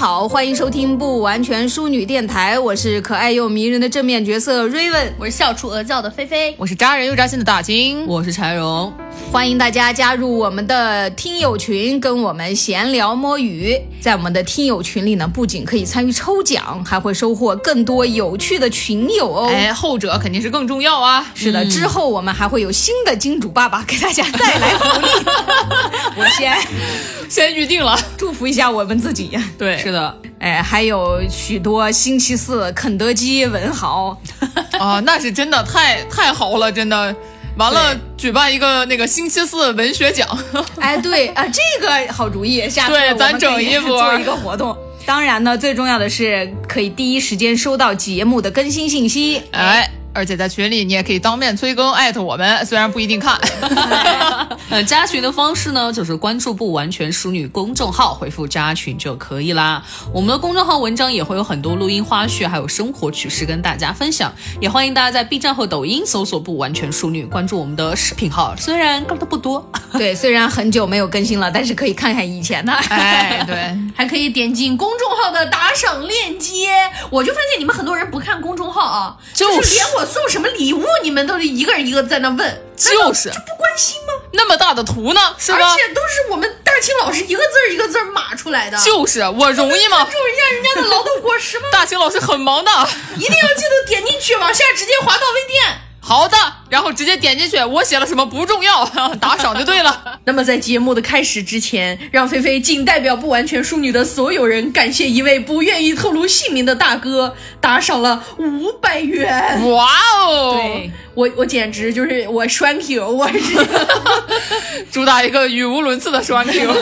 好，欢迎收听不完全淑女电台，我是可爱又迷人的正面角色 Raven，我是笑出鹅叫的菲菲，我是扎人又扎心的大金，我是柴荣。欢迎大家加入我们的听友群，跟我们闲聊摸鱼。在我们的听友群里呢，不仅可以参与抽奖，还会收获更多有趣的群友哦。哎，后者肯定是更重要啊！是的，之后我们还会有新的金主爸爸给大家带来福利。我先先预定了，祝福一下我们自己。对，是的，哎，还有许多星期四肯德基文豪啊，那是真的太太豪了，真的。完了，举办一个那个星期四文学奖。哎，对啊，这个好主意，下次对咱整一波 做一个活动。当然呢，最重要的是可以第一时间收到节目的更新信息。哎。而且在群里你也可以当面催更艾特我们，虽然不一定看。呃，加群的方式呢，就是关注“不完全淑女”公众号，回复“加群”就可以啦。我们的公众号文章也会有很多录音花絮，还有生活趣事跟大家分享。也欢迎大家在 B 站和抖音搜索“不完全淑女”，关注我们的视频号。虽然更的不多，对，虽然很久没有更新了，但是可以看看以前的。哎，对，还可以点进公众号的打赏链接。我就发现你们很多人不看公众号啊，就是连我。我送什么礼物，你们都是一个人一个在那问，就是就不关心吗？那么大的图呢，是吧？而且都是我们大清老师一个字儿一个字儿码出来的，就是我容易吗？尊重一下人家的劳动果实吗？大清老师很忙的，一定要记得点进去，往下直接滑到微店。好的，然后直接点进去，我写了什么不重要，打赏就对了。那么在节目的开始之前，让菲菲仅代表不完全淑女的所有人，感谢一位不愿意透露姓名的大哥打赏了五百元。哇哦！对我，我简直就是我栓 Q，我是 主打一个语无伦次的栓 Q。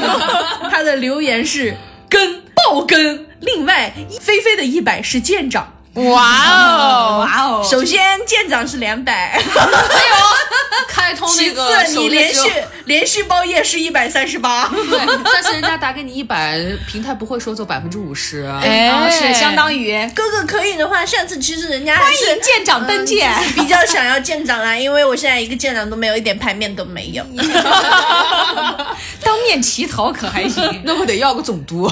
他的留言是跟爆跟，另外菲菲的一百是舰长。哇哦，哇哦！首先舰长是两百，开通那个。其次，你连续连续包夜是一百三十八。对，但是人家打给你一百，平台不会收走百分之五十。哎，是相当于哥哥可以的话，上次其实人家欢迎舰长登舰，比较想要舰长啊，因为我现在一个舰长都没有，一点牌面都没有。当面乞讨可还行？那我得要个总督。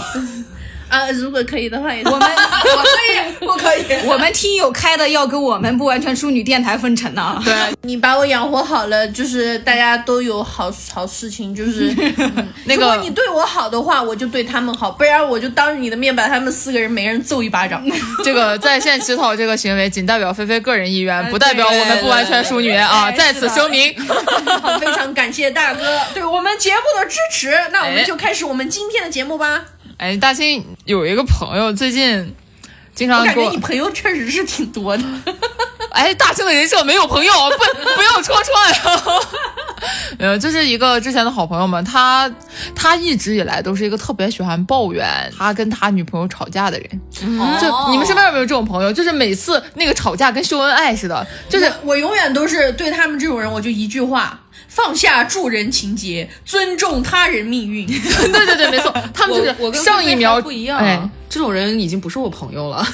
啊，如果可以的话也，我们 我可以，我可以。我们听友开的要跟我们不完全淑女电台分成呢。对，你把我养活好了，就是大家都有好好事情。就是 那个，如果你对我好的话，我就对他们好，不然我就当着你的面把他们四个人每人揍一巴掌。这个在线乞讨这个行为仅代表菲菲个人意愿，不代表我们不完全淑女啊，在此声明。非常感谢大哥对我们节目的支持，那我们就开始我们今天的节目吧。哎，大清有一个朋友最近经常，我感觉你朋友确实是挺多的。哎，大庆的人设没有朋友，不不要戳穿。呃，就是一个之前的好朋友嘛，他他一直以来都是一个特别喜欢抱怨他跟他女朋友吵架的人。就你们身边有没有这种朋友？就是每次那个吵架跟秀恩爱似的。就是我永远都是对他们这种人，我就一句话。放下助人情节，尊重他人命运。对对对，没错，他们就是我跟上一秒不一样，这种人已经不是我朋友了。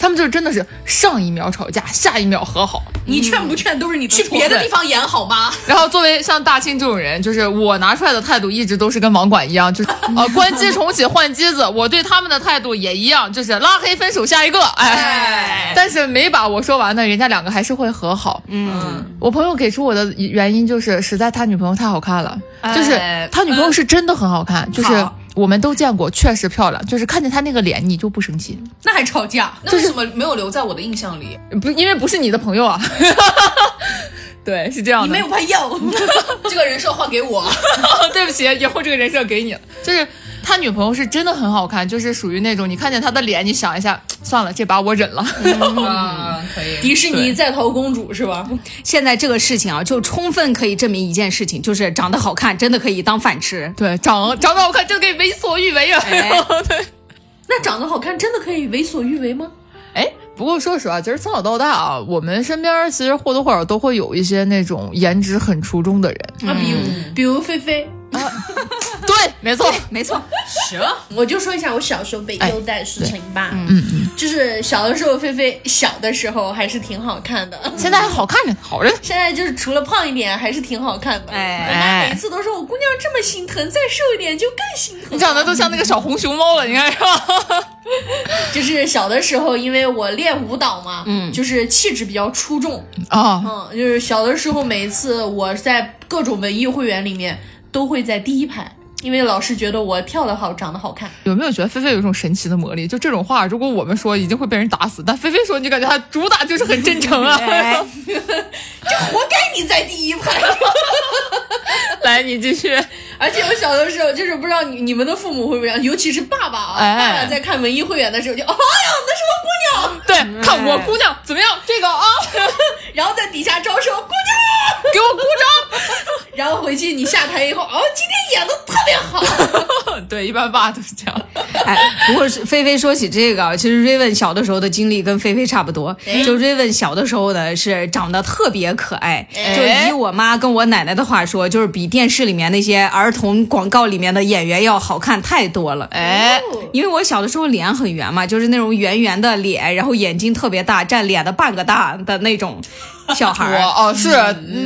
他们就是真的是上一秒吵架，下一秒和好。你劝不劝都是你去别的地方演好吗？然后作为像大庆这种人，就是我拿出来的态度一直都是跟网管一样，就是 呃关机重启换机子。我对他们的态度也一样，就是拉黑分手下一个。哎，但是没把我说完呢，人家两个还是会和好。嗯，我朋友给出我的原因就是实在他女朋友太好看了，就是他女朋友是真的很好看，就是。我们都见过，确实漂亮。就是看见她那个脸，你就不生气，那还吵架？那为什么没有留在我的印象里？不，因为不是你的朋友啊。对，是这样的。你没有朋友，这个人设换给我。对不起，以后这个人设给你了。就是他女朋友是真的很好看，就是属于那种你看见他的脸，你想一下，算了，这把我忍了。啊，可以。迪士尼在逃公主是吧？现在这个事情啊，就充分可以证明一件事情，就是长得好看真的可以当饭吃。对，长长得好看真的可以为所欲为啊。对，那长得好看真的可以为所欲为吗？哎。不过说实话，其实从小到大啊，我们身边其实或多或少都会有一些那种颜值很出众的人啊，比如比如菲菲啊，对，没错，没错。行，我就说一下我小时候被优待事情吧。嗯嗯，就是小的时候，菲菲小的时候还是挺好看的。现在还好看着，好着。现在就是除了胖一点，还是挺好看的。哎每次都说我姑娘这么心疼，再瘦一点就更心疼。你长得都像那个小红熊猫了，你看是吧？就是小的时候，因为我练舞蹈嘛，嗯，就是气质比较出众，啊，嗯，就是小的时候，每一次我在各种文艺汇演里面都会在第一排，因为老师觉得我跳得好，长得好看。有没有觉得菲菲有一种神奇的魔力？就这种话，如果我们说，一定会被人打死。但菲菲说，你感觉她主打就是很真诚啊。就活该你在第一排。来，你继续。而且我小的时候，就是不知道你你们的父母会不会这样，尤其是爸爸啊，哎爸爸在看文艺汇演的时候就，哎呀，那是我姑娘，对，看我姑娘怎么样？这个啊，然后在底下招手，姑娘。给我鼓掌。然后回去你下台以后，哦，今天演的特别好。对，一般爸都是这样。哎，不过是菲菲说起这个，其实瑞文小的时候的经历跟菲菲差不多。就瑞文小的时候呢，是长得特别可爱，就以我妈跟我奶奶的话说，就是比电视里面那些儿童广告里面的演员要好看太多了。哎，因为我小的时候脸很圆嘛，就是那种圆圆的脸，然后眼睛特别大，占脸的半个大的那种小孩儿。哦是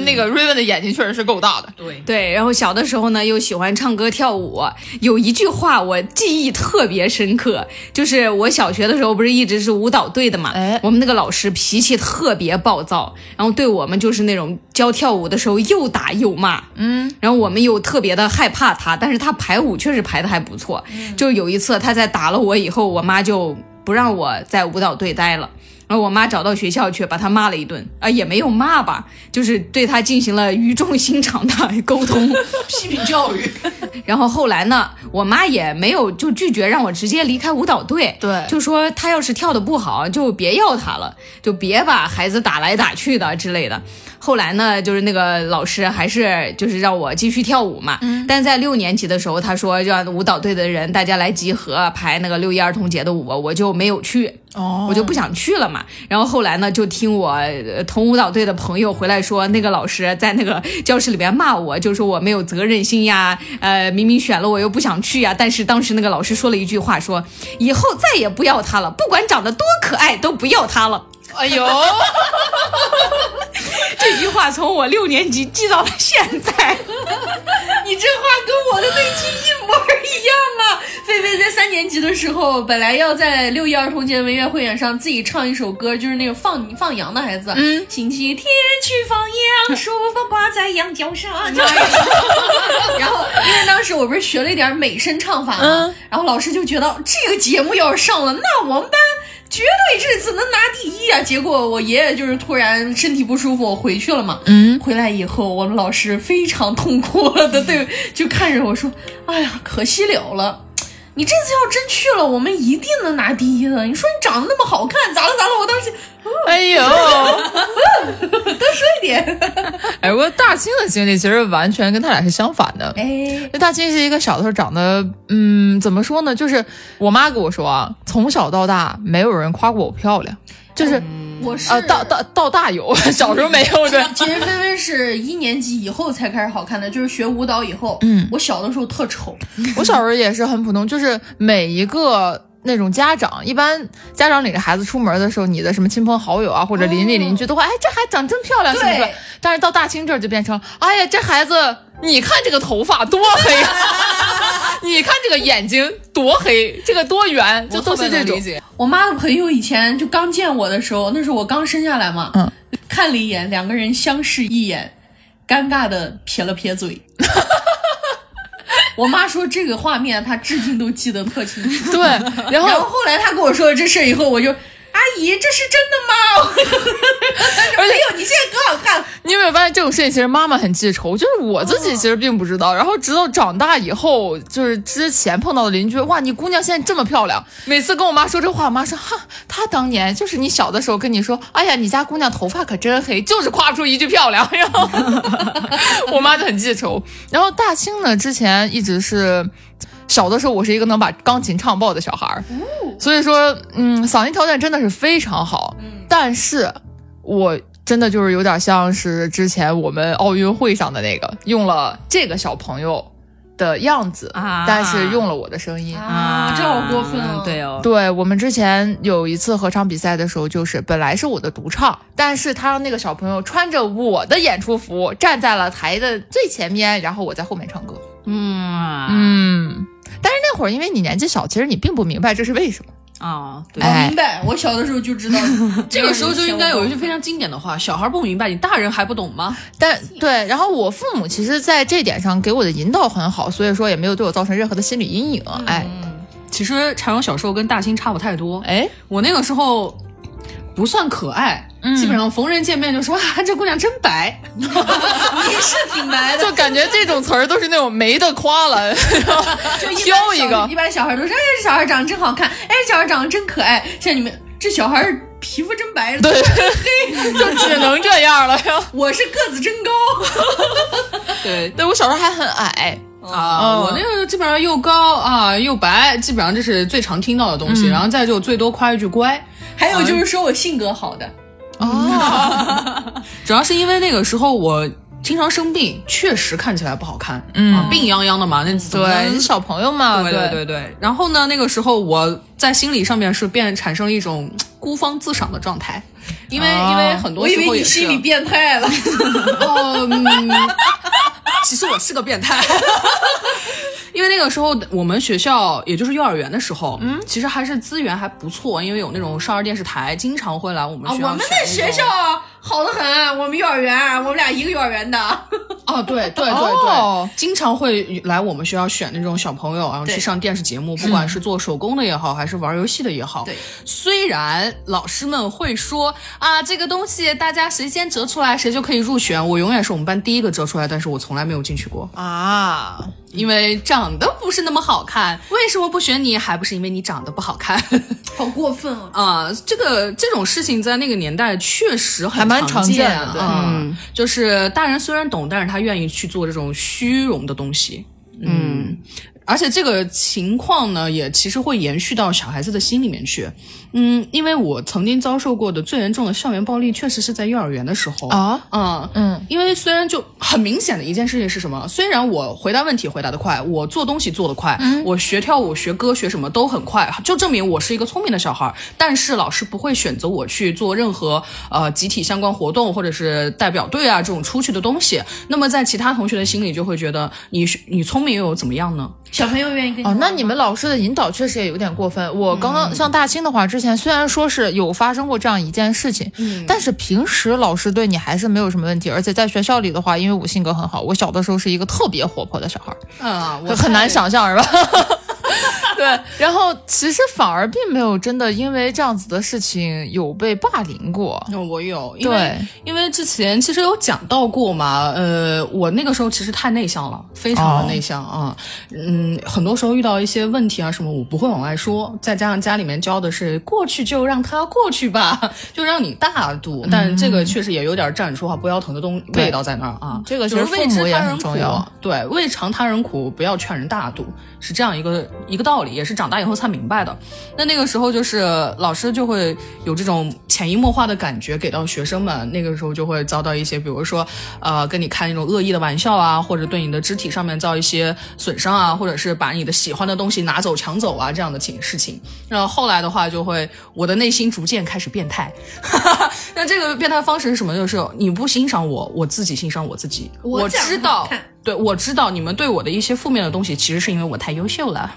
那个瑞文的眼睛确实是够大的。对，对，然后小的时候呢，又喜欢唱歌跳舞。有一句话我记忆特别深刻，就是我小学的时候不是一直是舞蹈队的嘛，哎我们那个老师脾气特别暴躁，然后对我们就是那种教跳舞的时候又打又骂，嗯，然后我们又特别的害怕他，但是他排舞确实排的还不错。就有一次他在打了我以后，我妈就不让我在舞蹈队待了。然后我妈找到学校去，把他骂了一顿，啊、也没有骂吧，就是对他进行了语重心长的沟通。批评教育，然后后来呢，我妈也没有就拒绝让我直接离开舞蹈队，对就说他要是跳的不好，就别要他了，就别把孩子打来打去的之类的。后来呢，就是那个老师还是就是让我继续跳舞嘛，但在六年级的时候，他说让舞蹈队的人大家来集合排那个六一儿童节的舞，我就没有去。哦我就不想去了嘛。然后后来呢，就听我同舞蹈队的朋友回来说，那个老师在那个教室里边骂我，就说我没有责任心呀，呃，明明选了我又不想去呀。但是当时那个老师说了一句话说，以后再也不要他了，不管长得多可爱都不要他了。哎呦，这句话从我六年级记到了现在。你这话跟我的那句一模一样啊！菲菲在三年级的时候，本来要在六一儿童节文乐汇演上自己唱一首歌，就是那个放放羊的孩子，嗯，星期天去放羊，书包挂在羊角上。然后因为当时我不是学了一点美声唱法嘛，然后老师就觉得这个节目要是上了，那我们班。绝对这次能拿第一啊！结果我爷爷就是突然身体不舒服，我回去了嘛。嗯，回来以后，我们老师非常痛苦的对，就看着我说：“哎呀，可惜了了。”你这次要真去了，我们一定能拿第一的。你说你长得那么好看，咋了咋了？我当时哎呦，多说一点。哎，我大清的经历其实完全跟他俩是相反的。哎，那大清是一个小的时候长得，嗯，怎么说呢？就是我妈跟我说啊，从小到大没有人夸过我漂亮，就是我是呃，到到到大有，小时候没有对。其实菲菲是一年级以后才开始好看的，就是学舞蹈以后。嗯，我小的时候特丑。我小时候也是很普通，就是每一个那种家长，一般家长领着孩子出门的时候，你的什么亲朋好友啊，或者邻里邻居都会，哎，这孩子长真漂亮，是不是对？但是到大清这儿就变成，哎呀，这孩子，你看这个头发多黑，你看这个眼睛多黑，这个多圆，就都是这种。我妈的朋友以前就刚见我的时候，那时候我刚生下来嘛，嗯，看了一眼，两个人相视一眼，尴尬的撇了撇嘴。我妈说这个画面她至今都记得特清楚。对，然后后来她跟我说了这事以后，我就阿姨，这是真的吗？没有，你现在可好看了。你有没有发现这种事情，其实妈妈很记仇，就是我自己其实并不知道，然后直到长大以后，就是之前碰到的邻居，哇，你姑娘现在这么漂亮，每次跟我妈说这话，我妈说哈，她当年就是你小的时候跟你说，哎呀，你家姑娘头发可真黑，就是夸不出一句漂亮，然后 我妈就很记仇。然后大清呢，之前一直是。小的时候，我是一个能把钢琴唱爆的小孩儿，所以说，嗯，嗓音条件真的是非常好。但是，我真的就是有点像是之前我们奥运会上的那个，用了这个小朋友的样子，啊但是用了我的声音。啊，这好过分哦！对哦，对我们之前有一次合唱比赛的时候，就是本来是我的独唱，但是他让那个小朋友穿着我的演出服站在了台的最前面，然后我在后面唱歌。嗯嗯，但是那会儿因为你年纪小，其实你并不明白这是为什么。啊，对，我哎明白，我小的时候就知道，这个时候就应该有一句非常经典的话：小孩不明白，你大人还不懂吗？但对，然后我父母其实在这点上给我的引导很好，所以说也没有对我造成任何的心理阴影。哎其实柴荣小时候跟大兴差不太多，哎，我那个时候不算可爱，基本上逢人见面就说 啊，这姑娘真白。你是挺白的，就感觉这种词儿都是那种没得夸了，就一般挑一小个一般小孩都说，哎，这小孩长得真好看，哎，这小孩长得真可爱。像你们这小孩皮肤真白，对，就只能这样了。呀我是个子真高。对对我小时候还很矮，啊，嗯我那个基本上又高啊又白，基本上这是最常听到的东西。然后再就最多夸一句乖，还有就是说我性格好的，哦。主要是因为那个时候我经常生病，确实看起来不好看，嗯。啊，病殃殃的嘛，那对，小朋友嘛，对对对。对。然后呢，那个时候我在心理上面是变产生一种孤芳自赏的状态，因为、哦因为很多我以为你心理变态了。哦，嗯，其实我是个变态。因为那个时候我们学校也就是幼儿园的时候，嗯，其实还是资源还不错，因为有那种少儿电视台经常会来我们啊，学校、我们的学校好的很，我们幼儿园，我们俩一个幼儿园的。哦，对对对对，哦经常会来我们学校选那种小朋友，然后去上电视节目，不管是做手工的也好，还是玩游戏的也好。对，虽然老师们会说啊，这个东西大家谁先折出来，谁就可以入选。我永远是我们班第一个折出来，但是我从来没有进去过，啊，因为长得不是那么好看。为什么不选你？还不是因为你长得不好看 好过分啊！啊？这个这种事情在那个年代确实很还蛮常常见见的对嗯，就是大人虽然懂，但是他愿意去做这种虚荣的东西。嗯，而且这个情况呢，也其实会延续到小孩子的心里面去。嗯，因为我曾经遭受过的最严重的校园暴力，确实是在幼儿园的时候啊。嗯嗯，因为虽然就很明显的一件事情是什么？虽然我回答问题回答的快，我做东西做的快，我学跳舞、学歌、学什么都很快，就证明我是一个聪明的小孩儿。但是老师不会选择我去做任何呃集体相关活动或者是代表队啊这种出去的东西。那么在其他同学的心里就会觉得你你聪明又有怎么样呢？小朋友愿意跟你哦，那你们老师的引导确实也有点过分。我刚刚像大清的话，之前虽然说是有发生过这样一件事情，但是平时老师对你还是没有什么问题。而且在学校里的话，因为我性格很好，我小的时候是一个特别活泼的小孩儿，啊、我很难想象是吧？对，然后其实反而并没有真的因为这样子的事情有被霸凌过。那，我有，因为对。因为之前其实有讲到过嘛，呃，我那个时候其实太内向了，非常的内向啊，嗯，很多时候遇到一些问题啊什么，我不会往外说，再加上家里面教的是过去就让它过去吧，就让你大度，但这个确实也有点站着说话不腰疼的东味道在那儿啊，这个其实就是为父母也很重要，对，未尝他人苦，不要劝人大度，是这样一个一个道理，也是长大以后才明白的。那那个时候就是老师就会有这种潜移默化的感觉给到学生们，那个时候就会遭到一些，比如说呃跟你开那种恶意的玩笑啊，或者对你的肢体上面造一些损伤啊，或者是把你的喜欢的东西拿走抢走啊这样的情事情。然后后来的话，就会我的内心逐渐开始变态。那这个变态方式是什么？就是你不欣赏我，我自己欣赏我自己。我我知道，对我知道你们对我的一些负面的东西，其实是因为我太优秀了。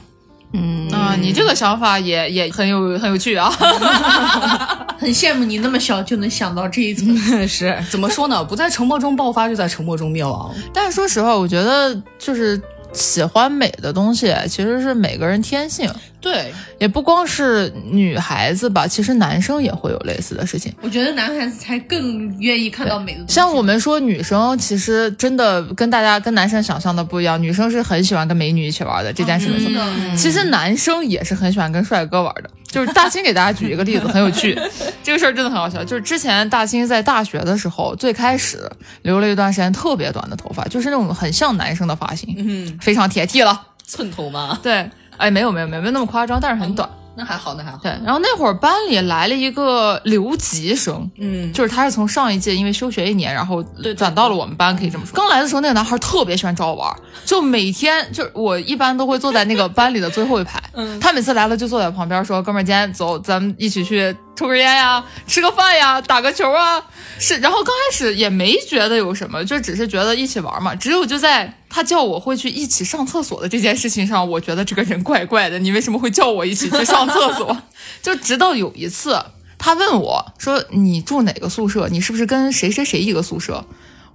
啊，你这个想法也也很有很有趣啊。很羡慕你那么小就能想到这一层。是怎么说呢？不在沉默中爆发，就在沉默中灭亡。但是说实话，我觉得就是喜欢美的东西，其实是每个人天性，对，也不光是女孩子吧，其实男生也会有类似的事情。我觉得男孩子才更愿意看到美的。像我们说女生，其实真的跟大家跟男生想象的不一样，女生是很喜欢跟美女一起玩的，这件事没错。嗯其实男生也是很喜欢跟帅哥玩的，就是大清给大家举一个例子，很有趣。这个事儿真的很好笑，就是之前大清在大学的时候，最开始留了一段时间特别短的头发，就是那种很像男生的发型，嗯，非常铁剃了。寸头吗？对，哎，没有没有没有没有那么夸张，但是很短。那还好，那还好。对，然后那会儿班里来了一个留级生，嗯，就是他是从上一届因为休学一年，然后转到了我们班，可以这么说。刚来的时候，那个男孩特别喜欢找我玩，就每天就我一般都会坐在那个班里的最后一排，嗯，他每次来了就坐在旁边说：“哥们儿，今天走，咱们一起去抽根烟呀，吃个饭呀，打个球啊。”是，然后刚开始也没觉得有什么，就只是觉得一起玩嘛。只有就在他叫我会去一起上厕所的这件事情上，我觉得这个人怪怪的。你为什么会叫我一起去上厕所？就直到有一次，他问我说：“你住哪个宿舍？你是不是跟谁谁谁一个宿舍？”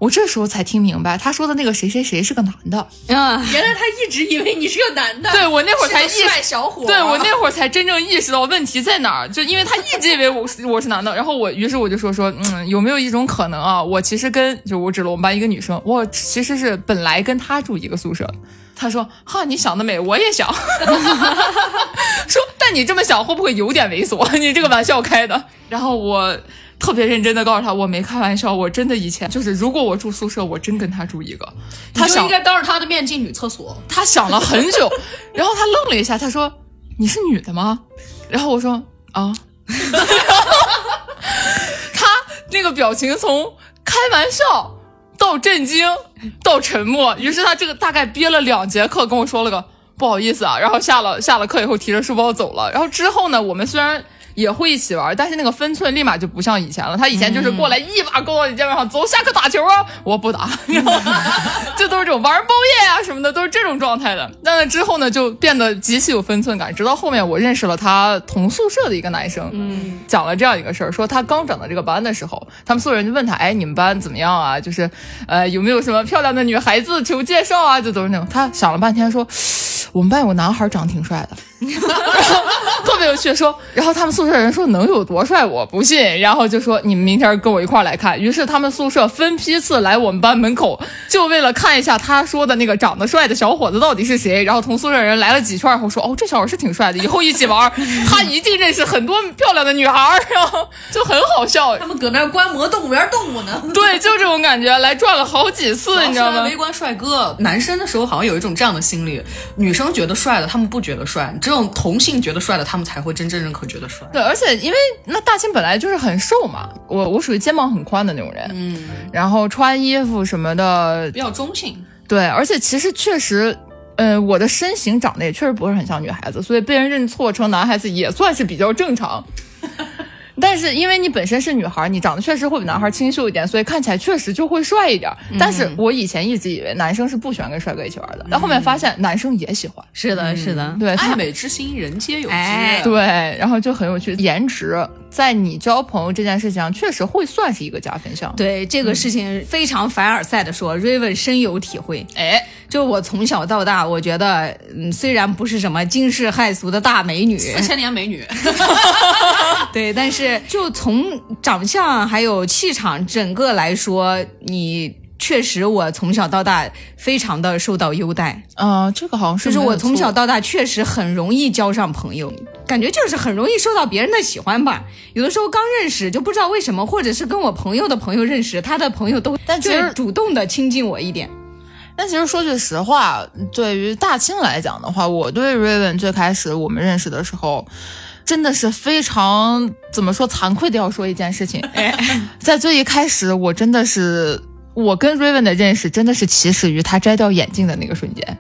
我这时候才听明白，他说的那个谁谁谁是个男的。啊，原来他一直以为你是个男的，对我那会儿才意是个帅小伙。对我那会儿才真正意识到问题在哪儿，就因为他一直以为我是我是男的，然后我于是我就说说，嗯，有没有一种可能啊？我其实跟就我指了我们班一个女生，我其实是本来跟她住一个宿舍。他说哈，你想得美，我也想。说但你这么想会不会有点猥琐？你这个玩笑开的。然后我。特别认真的告诉他，我没开玩笑，我真的以前就是，如果我住宿舍，我真跟他住一个。他就应该当着他的面进女厕所。他想了很久，然后他愣了一下，他说：“你是女的吗？”然后我说：“啊。”他那个表情从开玩笑到震惊到沉默，于是他这个大概憋了两节课，跟我说了个不好意思啊，然后下了下了课以后提着书包走了。然后之后呢，我们虽然。也会一起玩，但是那个分寸立马就不像以前了。他以前就是过来一把勾到你肩膀上，走下课打球啊！我不打，就都是这种玩包夜啊什么的，都是这种状态的。那之后呢，就变得极其有分寸感。直到后面我认识了他同宿舍的一个男生，嗯，讲了这样一个事儿，说他刚转到这个班的时候，他们宿舍人就问他，哎，你们班怎么样啊？就是，呃，有没有什么漂亮的女孩子求介绍啊？就都是那种。他想了半天说。我们班有个男孩长得挺帅的，特别有趣。说，然后他们宿舍人说能有多帅？我不信。然后就说你们明天跟我一块来看。于是他们宿舍分批次来我们班门口，就为了看一下他说的那个长得帅的小伙子到底是谁。然后同宿舍人来了几圈后说，哦，这小伙是挺帅的，以后一起玩，他一定认识很多漂亮的女孩。然后就很好笑。他们搁那观摩动物园动物呢。对，就这种感觉，来转了好几次，你知道吗？围观帅哥，男生的时候好像有一种这样的心理，女生。生觉得帅的，他们不觉得帅；只有同性觉得帅的，他们才会真正认可，觉得帅。对，而且因为那大清本来就是很瘦嘛，我我属于肩膀很宽的那种人，嗯，然后穿衣服什么的比较中性。对，而且其实确实，嗯，我的身形长得也确实不是很像女孩子，所以被人认错成男孩子也算是比较正常。但是因为你本身是女孩，你长得确实会比男孩清秀一点，所以看起来确实就会帅一点。但是我以前一直以为男生是不喜欢跟帅哥一起玩的，但后面发现男生也喜欢。是的，是的，对，爱美之心人皆有之。对，然后就很有趣，颜值在你交朋友这件事情上确实会算是一个加分项。对这个事情非常凡尔赛的说，Raven 深有体会。哎，就我从小到大，我觉得，嗯，虽然不是什么惊世骇俗的大美女，四千年美女，对，但是。是，就从长相还有气场整个来说，你确实我从小到大非常的受到优待啊。这个好像是，就是我从小到大确实很容易交上朋友，感觉就是很容易受到别人的喜欢吧。有的时候刚认识就不知道为什么，或者是跟我朋友的朋友认识，他的朋友都但其实主动的亲近我一点。但其实说句实话，对于大清来讲的话，我对 Raven 最开始我们认识的时候。真的是非常怎么说惭愧的要说一件事情，在最一开始，我真的是我跟 Raven 的认识真的是起始于他摘掉眼镜的那个瞬间，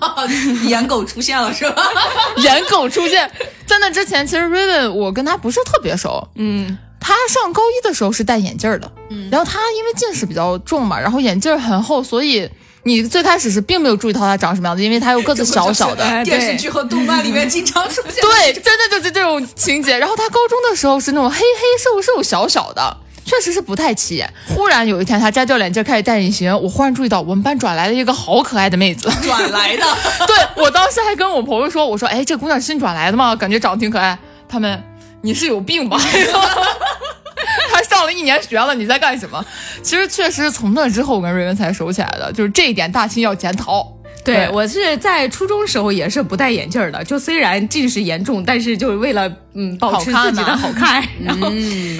颜狗出现了是吧？颜狗出现在那之前，其实 Raven 我跟他不是特别熟，嗯，他上高一的时候是戴眼镜的，嗯，然后他因为近视比较重嘛，然后眼镜很厚，所以。你最开始是并没有注意到他长什么样子，因为他又个子小小的。电视剧和动漫里面经常出现。对，真的就是这种情节。然后他高中的时候是那种黑黑瘦瘦小小的，确实是不太起眼。忽然有一天他摘掉眼镜开始戴隐形，我忽然注意到我们班转来了一个好可爱的妹子。转来的？对我当时还跟我朋友说，我说哎，这姑娘新转来的吗？感觉长得挺可爱。他们，你是有病吧？他上了一年学了，你在干什么？其实确实从那之后我跟瑞文才熟起来的，就是这一点大清要检讨。对我是在初中时候也是不戴眼镜的，就虽然近视严重，但是就是为了嗯保持自己的好看，然后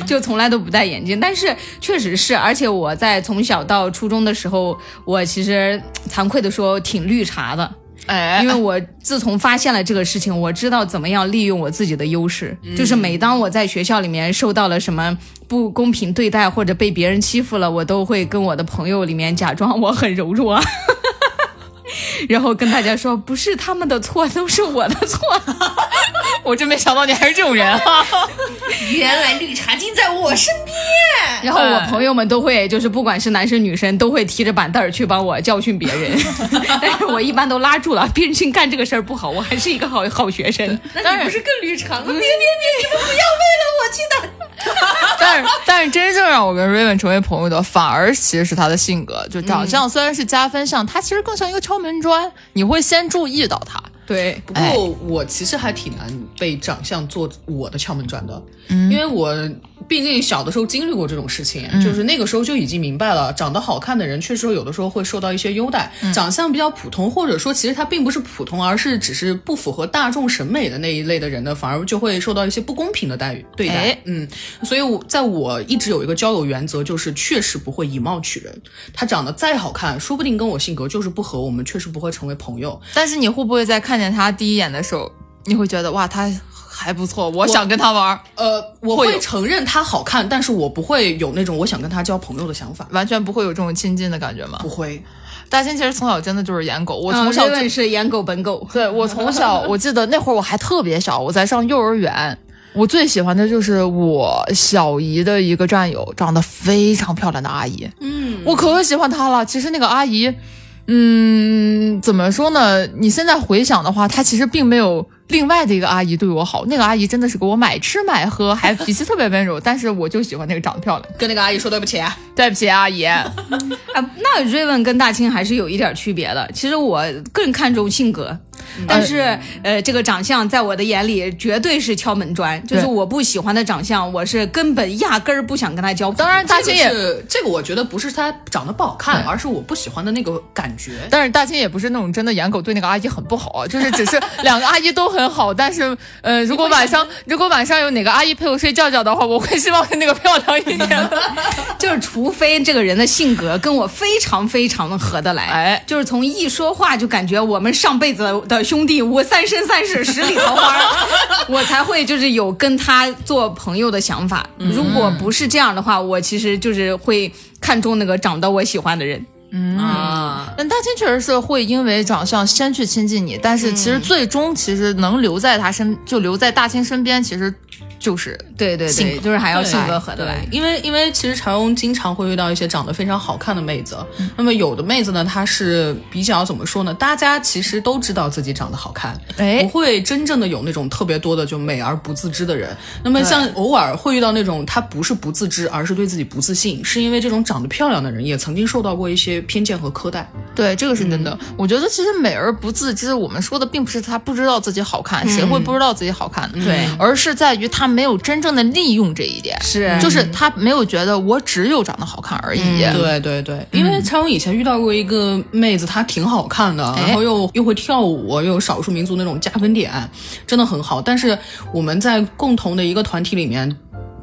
就从来都不戴眼镜。但是确实是，而且我在从小到初中的时候，我其实惭愧的说挺绿茶的。哎，因为我自从发现了这个事情，我知道怎么样利用我自己的优势。就是每当我在学校里面受到了什么不公平对待或者被别人欺负了，我都会跟我的朋友里面假装我很柔弱，然后跟大家说不是他们的错，都是我的错。我真没想到你还是这种人啊！原来绿茶精在我身边。然后我朋友们都会，就是不管是男生女生，都会提着板凳儿去帮我教训别人，但是我一般都拉住了，毕竟干这个事儿不好，我还是一个好好学生。那你不是更绿茶吗？别别别，你们不要为了我去打。但是，但是真正让我跟 Raven 成为朋友的，反而其实是他的性格。就长相虽然是加分项，他其实更像一个敲门砖，你会先注意到他。对，不过我其实还挺难被长相做我的敲门砖的，因为我毕竟小的时候经历过这种事情，就是那个时候就已经明白了，长得好看的人确实有的时候会受到一些优待，长相比较普通，或者说其实他并不是普通，而是只是不符合大众审美的那一类的人呢，反而就会受到一些不公平的待遇对待。哎嗯，所以我在我一直有一个交友原则，就是确实不会以貌取人。他长得再好看，说不定跟我性格就是不合，我们确实不会成为朋友。但是你会不会在看见他第一眼的时候，你会觉得哇，他还不错，我想跟他玩儿，呃，我会承认他好看，但是我不会有那种我想跟他交朋友的想法，完全不会有这种亲近的感觉吗不？会。大仙其实从小真的就是颜狗，我嗯从小就是颜狗本狗。对我从小，我记得那会儿我还特别小，我在上幼儿园。我最喜欢的就是我小姨的一个战友，长得非常漂亮的阿姨。嗯，我可喜欢她了。其实那个阿姨，嗯，怎么说呢？你现在回想的话，她其实并没有另外的一个阿姨对我好。那个阿姨真的是给我买吃买喝，还脾气特别温柔。但是我就喜欢那个长得漂亮。跟那个阿姨说对不起，啊对不起，阿姨。啊，那 Raven 跟大清还是有一点区别的。其实我更看重性格，但是呃，这个长相在我的眼里绝对是敲门砖，就是我不喜欢的长相，我是根本压根儿不想跟他交朋友。当然，大这个清也，是这个，我觉得不是他长得不好看，而是我不喜欢的那个感觉。但是大清也不是那种真的颜狗对那个阿姨很不好啊，就是只是 两个阿姨都很好，但是呃，如果晚上如果晚上有哪个阿姨陪我睡觉觉的话，我会希望是那个漂亮一点的。就是除非这个人的性格跟我非常非常的合得来，哎就是从一说话就感觉我们上辈子的兄弟，我三生三世十里桃花，我才会就是有跟他做朋友的想法。如果不是这样的话，我其实就是会看中那个长得我喜欢的人。啊，但大清确实是会因为长相先去亲近你，但是其实最终其实能留在他身，就留在大清身边，其实就是对对对，就是还要性格合得来。因为因为其实常荣经常会遇到一些长得非常好看的妹子，那么有的妹子呢，她是比较怎么说呢？大家其实都知道自己长得好看，哎不会真正的有那种特别多的就美而不自知的人。那么像偶尔会遇到那种她不是不自知，而是对自己不自信，是因为这种长得漂亮的人也曾经受到过一些偏见和苛待。对，这个是真的。我觉得其实美而不自知，我们说的并不是她不知道自己好看，谁会不知道自己好看呢？对而是在于他没有真正的利用这一点，是就是他没有觉得我只有长得好看而已。对对对，因为柴荣以前遇到过一个妹子，她挺好看的，哎然后又又会跳舞，又有少数民族那种加分点，真的很好。但是我们在共同的一个团体里面。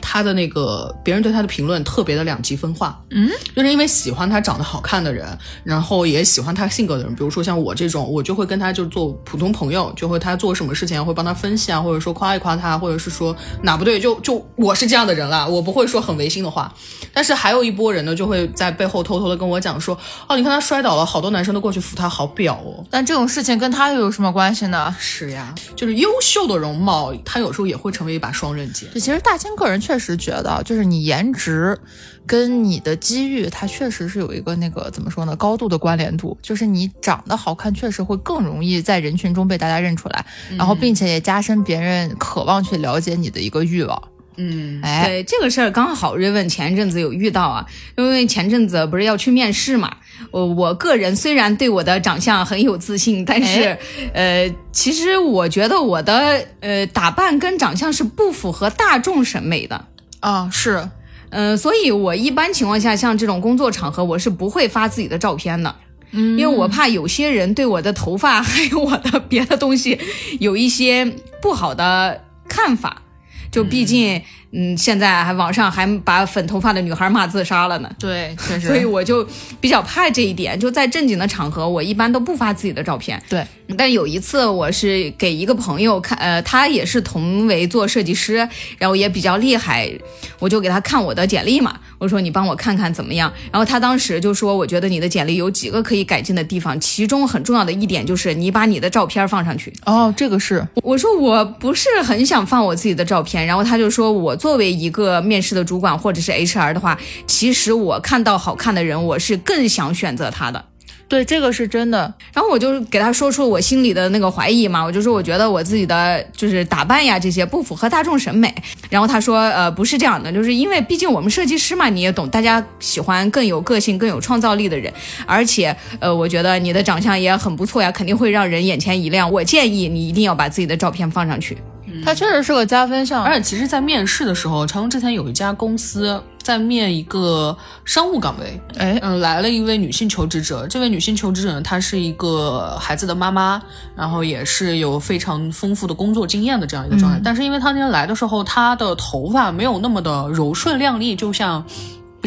她的那个别人对他的评论特别的两极分化，嗯，就是因为喜欢他长得好看的人，然后也喜欢他性格的人，比如说像我这种，我就会跟他就做普通朋友，就会他做什么事情啊会帮他分析啊，或者说夸一夸他，或者是说哪不对，就就我是这样的人啦，我不会说很违心的话。但是还有一波人呢，就会在背后偷偷的跟我讲说，哦，你看他摔倒了，好多男生都过去扶他，好婊哦。但这种事情跟他又有什么关系呢？是呀，就是优秀的容貌，他有时候也会成为一把双刃剑。就其实大清个人确实觉得，就是你颜值跟你的机遇，它确实是有一个那个怎么说呢，高度的关联度。就是你长得好看，确实会更容易在人群中被大家认出来，然后并且也加深别人渴望去了解你的一个欲望。嗯，哎，对这个事儿，刚好瑞文前阵子有遇到啊，因为前阵子不是要去面试嘛，我我个人虽然对我的长相很有自信，但是、呃，其实我觉得我的呃打扮跟长相是不符合大众审美的。啊，是，嗯、所以我一般情况下，像这种工作场合，我是不会发自己的照片的。嗯，因为我怕有些人对我的头发 还有我的别的东西有一些不好的看法。就毕竟，嗯，现在还网上还把粉头发的女孩骂自杀了呢。对，确实。所以我就比较怕这一点，就在正经的场合，我一般都不发自己的照片。对，但有一次我是给一个朋友看，呃，他也是同为做设计师，然后也比较厉害，我就给他看我的简历嘛，我说你帮我看看怎么样。然后他当时就说，我觉得你的简历有几个可以改进的地方，其中很重要的一点就是你把你的照片放上去。哦，这个是，我说我不是很想放我自己的照片，然后他就说我作为一个面试的主管或者是 HR 的话，其实我看到好看的人，我是更想选择他的。对，这个是真的。然后我就给他说出我心里的那个怀疑嘛，我就说我觉得我自己的就是打扮呀这些不符合大众审美。然后他说，呃，不是这样的，就是因为毕竟我们设计师嘛，你也懂，大家喜欢更有个性、更有创造力的人。而且，呃，我觉得你的长相也很不错呀，肯定会让人眼前一亮。我建议你一定要把自己的照片放上去。它确实是个加分项，而且其实，在面试的时候，长虹之前有一家公司在面一个商务岗位，哎，嗯，来了一位女性求职者。这位女性求职者呢，她是一个孩子的妈妈，然后也是有非常丰富的工作经验的这样一个状态。但是，因为她那天来的时候，她的头发没有那么的柔顺亮丽，就像。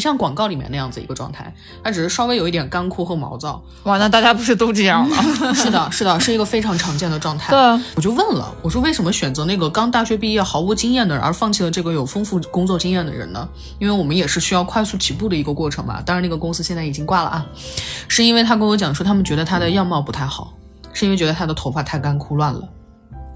不像广告里面那样子一个状态，它只是稍微有一点干枯和毛躁。哇，那大家不是都这样吗？是的，是的，是一个非常常见的状态。对，我就问了，我说为什么选择那个刚大学毕业毫无经验的人，而放弃了这个有丰富工作经验的人呢？因为我们也是需要快速起步的一个过程嘛。当然，那个公司现在已经挂了啊，是因为他跟我讲说，他们觉得他的样貌不太好，是因为觉得他的头发太干枯乱了。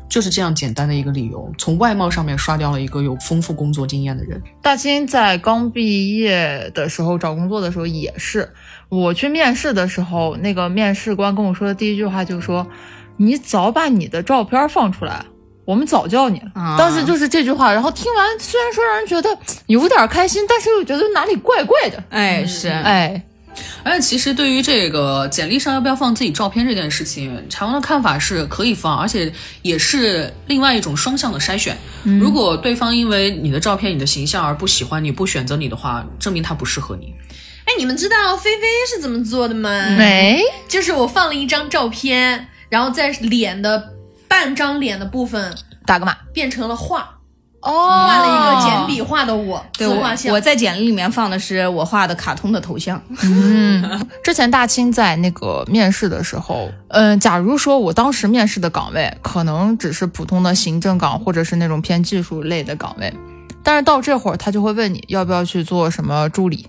就是这样简单的一个理由，从外貌上面刷掉了一个有丰富工作经验的人。大清在刚毕业的时候找工作的时候也是，我去面试的时候，那个面试官跟我说的第一句话就说：“你早把你的照片放出来，我们早叫你了。”当时就是这句话，然后听完虽然说让人觉得有点开心，但是又觉得哪里怪怪的。哎，是，哎。而且其实对于这个简历上要不要放自己照片这件事情，常文的看法是可以放，而且也是另外一种双向的筛选。如果对方因为你的照片、你的形象而不喜欢你、不选择你的话，证明他不适合你。哎，你们知道菲菲是怎么做的吗？没，就是我放了一张照片，然后在脸的半张脸的部分打个码，变成了画。哦，画了一个简笔画的我，对，画像。我在简历里面放的是我画的卡通的头像。嗯，之前大清在那个面试的时候，嗯，假如说我当时面试的岗位可能只是普通的行政岗，或者是那种偏技术类的岗位，但是到这会儿他就会问你要不要去做什么助理，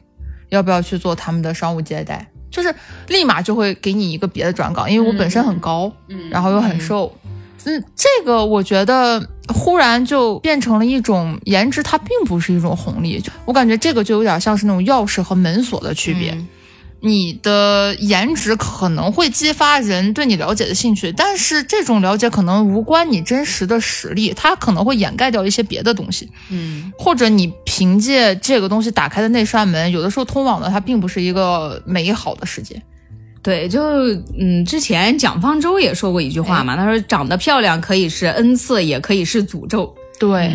要不要去做他们的商务接待，就是立马就会给你一个别的转岗，因为我本身很高，嗯，然后又很瘦。嗯，这个我觉得忽然就变成了一种颜值，它并不是一种红利。我感觉这个就有点像是那种钥匙和门锁的区别。你的颜值可能会激发人对你了解的兴趣，但是这种了解可能无关你真实的实力，它可能会掩盖掉一些别的东西。嗯，或者你凭借这个东西打开的那扇门，有的时候通往的它并不是一个美好的世界。对，就嗯，之前蒋方舟也说过一句话嘛，他说长得漂亮可以是恩赐，也可以是诅咒。对，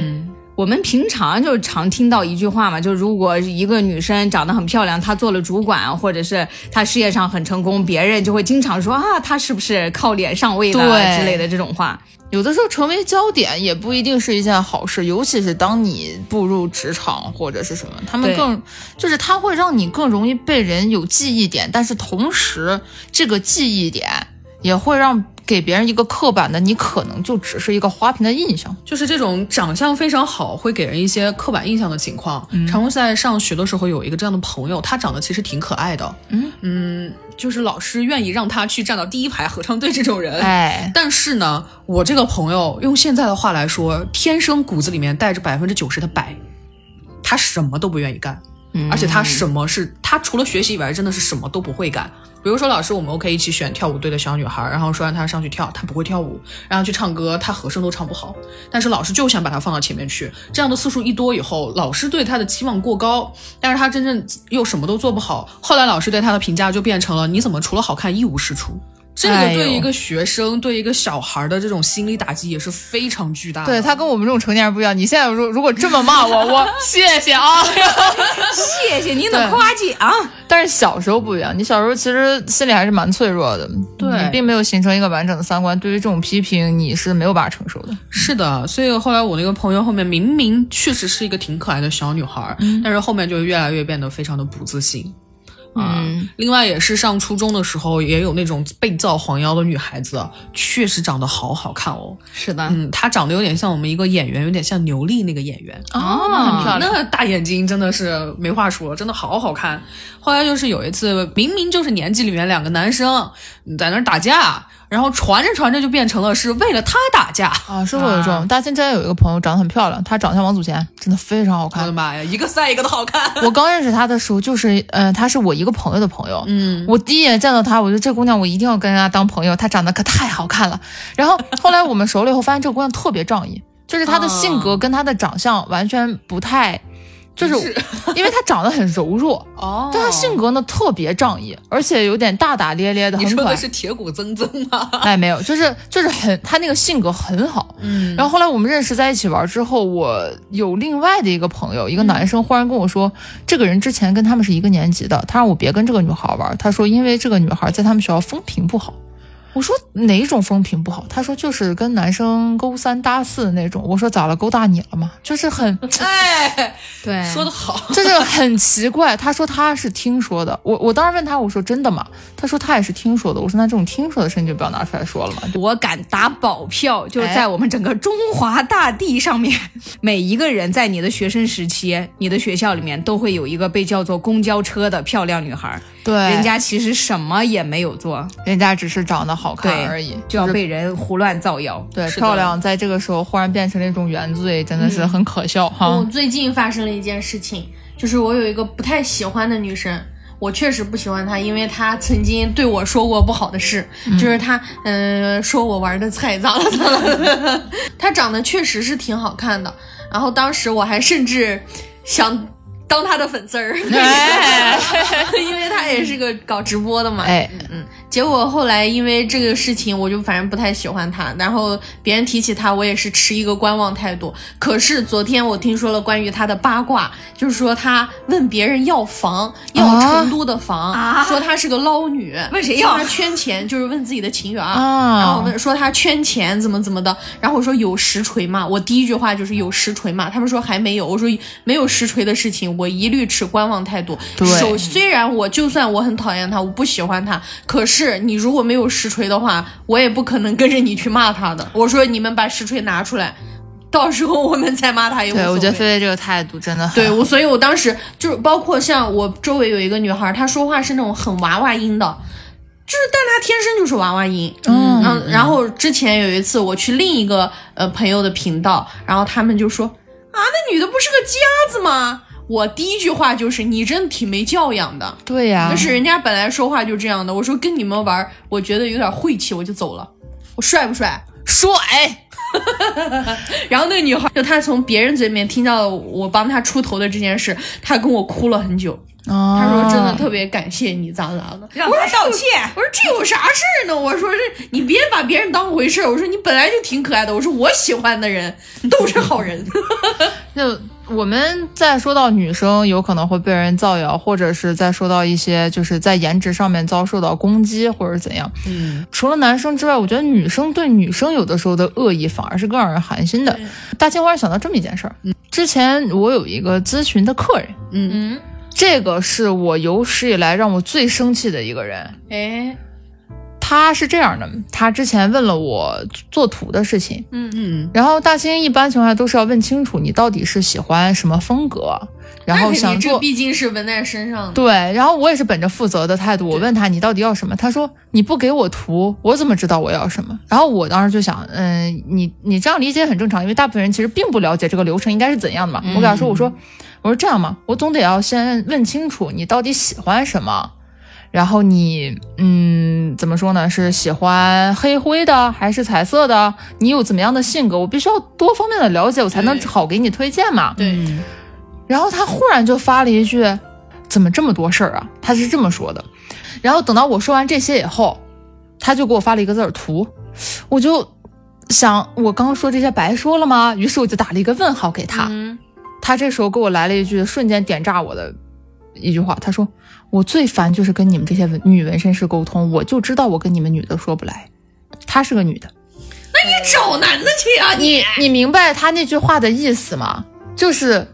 我们平常就常听到一句话嘛，就如果一个女生长得很漂亮，她做了主管，或者是她事业上很成功，别人就会经常说啊，她是不是靠脸上位的之类的这种话。有的时候成为焦点也不一定是一件好事，尤其是当你步入职场或者是什么，他们更就是他会让你更容易被人有记忆点，但是同时这个记忆点也会让。给别人一个刻板的，你可能就只是一个花瓶的印象，就是这种长相非常好，会给人一些刻板印象的情况。常荣在上学的时候有一个这样的朋友，他长得其实挺可爱的，嗯。嗯，就是老师愿意让他去站到第一排合唱队这种人。哎，但是呢，我这个朋友用现在的话来说，天生骨子里面带着百分之九十的白，他什么都不愿意干，而且他什么是他除了学习以外，真的是什么都不会干。比如说，老师，我们 OK 一起选跳舞队的小女孩，然后说让她上去跳，她不会跳舞；然后去唱歌，她和声都唱不好。但是老师就想把她放到前面去。这样的次数一多以后，老师对她的期望过高，但是她真正又什么都做不好。后来老师对她的评价就变成了：你怎么除了好看一无是处？这个对一个学生，对一个小孩的这种心理打击也是非常巨大的。对他跟我们这种成年人不一样。你现在如如果这么骂我，我 谢谢啊，谢谢谢您的夸奖。但是小时候不一样，你小时候其实心里还是蛮脆弱的，对你并没有形成一个完整的三观，对于这种批评你是没有办法承受的。是的，所以后来我那个朋友后面明明确实是一个挺可爱的小女孩，但是后面就越来越变得非常的不自信。啊、另外也是上初中的时候，也有那种被造黄腰的女孩子，确实长得好好看哦。是的，嗯，她长得有点像我们一个演员，有点像牛莉那个演员。哦，那很漂亮。那大眼睛真的是没话说，真的好好看。后来就是有一次，明明就是年级里面两个男生在那儿打架，然后传着传着就变成了是为了他打架。啊，是会有这种。大庆之前有一个朋友长得很漂亮，她长得像王祖贤，真的非常好看我的。妈呀，一个赛一个的好看。我刚认识她的时候，就是，嗯、她是我一个朋友的朋友。嗯，我第一眼见到她，我觉得这姑娘我一定要跟人家当朋友，她长得可太好看了。然后后来我们熟了以后，发现这个姑娘特别仗义，就是她的性格跟她的长相完全不太，就是 因为他长得很柔弱，哦但他性格呢特别仗义，而且有点大大咧咧的，很可爱你说的。是铁骨铮铮吗？哎，没有，就是就是很，他那个性格很好。嗯，然后后来我们认识在一起玩之后，我有另外的一个朋友，一个男生忽然跟我说，这个人之前跟他们是一个年级的，他让我别跟这个女孩玩，他说因为这个女孩在他们学校风评不好。我说哪种风评不好？他说就是跟男生勾三搭四的那种。我说咋了？勾搭你了吗？就是很，哎，对，说的好。就是很奇怪。他说他是听说的。我我当时问他，我说真的吗？他说他也是听说的。我说那这种听说的事你就不要拿出来说了嘛。我敢打保票，就是在我们整个中华大地上面，每一个人在你的学生时期，你的学校里面都会有一个被叫做公交车的漂亮女孩，对，人家其实什么也没有做，人家只是长得好看而已，就要是被人胡乱造谣。对漂亮，在这个时候忽然变成了一种原罪，真的是很可笑哈。我最近发生了一件事情，就是我有一个不太喜欢的女生。我确实不喜欢她，因为她曾经对我说过不好的事，就是她，嗯、说我玩的菜咋了咋了。她长得确实是挺好看的，然后当时我还甚至想当他的粉丝儿，哎。因为他也是个搞直播的嘛。哎，结果后来因为这个事情，我就反正不太喜欢他。然后别人提起他，我也是持一个观望态度。可是昨天我听说了关于他的八卦，就是说他问别人要房，要成都的房，啊说他是个捞女，问谁要他圈钱，就是问自己的情缘。啊然后问说他圈钱怎么怎么的，然后我说有实锤吗？我第一句话就是有实锤吗？他们说还没有，我说没有实锤的事情，我一律持观望态度。对首虽然我就算我很讨厌他，我不喜欢他，可是你如果没有实锤的话，我也不可能跟着你去骂他的。我说你们把实锤拿出来，到时候我们再骂他也无所对，我觉得菲菲这个态度真的很对，我所以，我当时就是包括像我周围有一个女孩，她说话是那种很娃娃音的，就是但她天生就是娃娃音。嗯然后然后之前有一次我去另一个呃朋友的频道，然后他们就说啊，那女的不是个夹子吗？我第一句话就是你真的挺没教养的。对呀、但是人家本来说话就这样的，我说跟你们玩，我觉得有点晦气，我就走了。我帅不帅？帅，然后那个女孩就她从别人嘴里面听到我帮她出头的这件事，她跟我哭了很久。她她说真的特别感谢你，咋咋的。让他道歉。我说这有啥事儿呢？我说这你别把别人当回事儿。我说你本来就挺可爱的。我说我喜欢的人都是好人。就我们在说到女生有可能会被人造谣，或者是在说到一些就是在颜值上面遭受到攻击或者怎样。嗯，除了男生之外，我觉得女生对女生有的时候的恶意反而是更让人寒心的。大清忽然想到这么一件事儿，之前我有一个咨询的客人，嗯，这个是我有史以来让我最生气的一个人。哎，他是这样的，他之前问了我做图的事情，嗯嗯，然后大兴一般情况下都是要问清楚你到底是喜欢什么风格，然后想做。这毕竟是纹在身上的。对，然后我也是本着负责的态度，我问他你到底要什么，他说你不给我图，我怎么知道我要什么？然后我当时就想，嗯，你你这样理解很正常，因为大部分人其实并不了解这个流程应该是怎样的嘛。我给他说，我说我说这样嘛，我总得要先问清楚你到底喜欢什么，然后你嗯怎么说呢？是喜欢黑灰的还是彩色的？你有怎么样的性格？我必须要多方面的了解，我才能好给你推荐嘛。对，然后他忽然就发了一句：“怎么这么多事儿啊？”他是这么说的。然后等到我说完这些以后，他就给我发了一个字儿图，我就想我刚刚说这些白说了吗？于是我就打了一个问号给他。嗯，他这时候给我来了一句瞬间点炸我的一句话，他说：“我最烦就是跟你们这些纹女纹身师沟通，我就知道我跟你们女的说不来。”她是个女的，那你找男的去啊！你你明白他那句话的意思吗？就是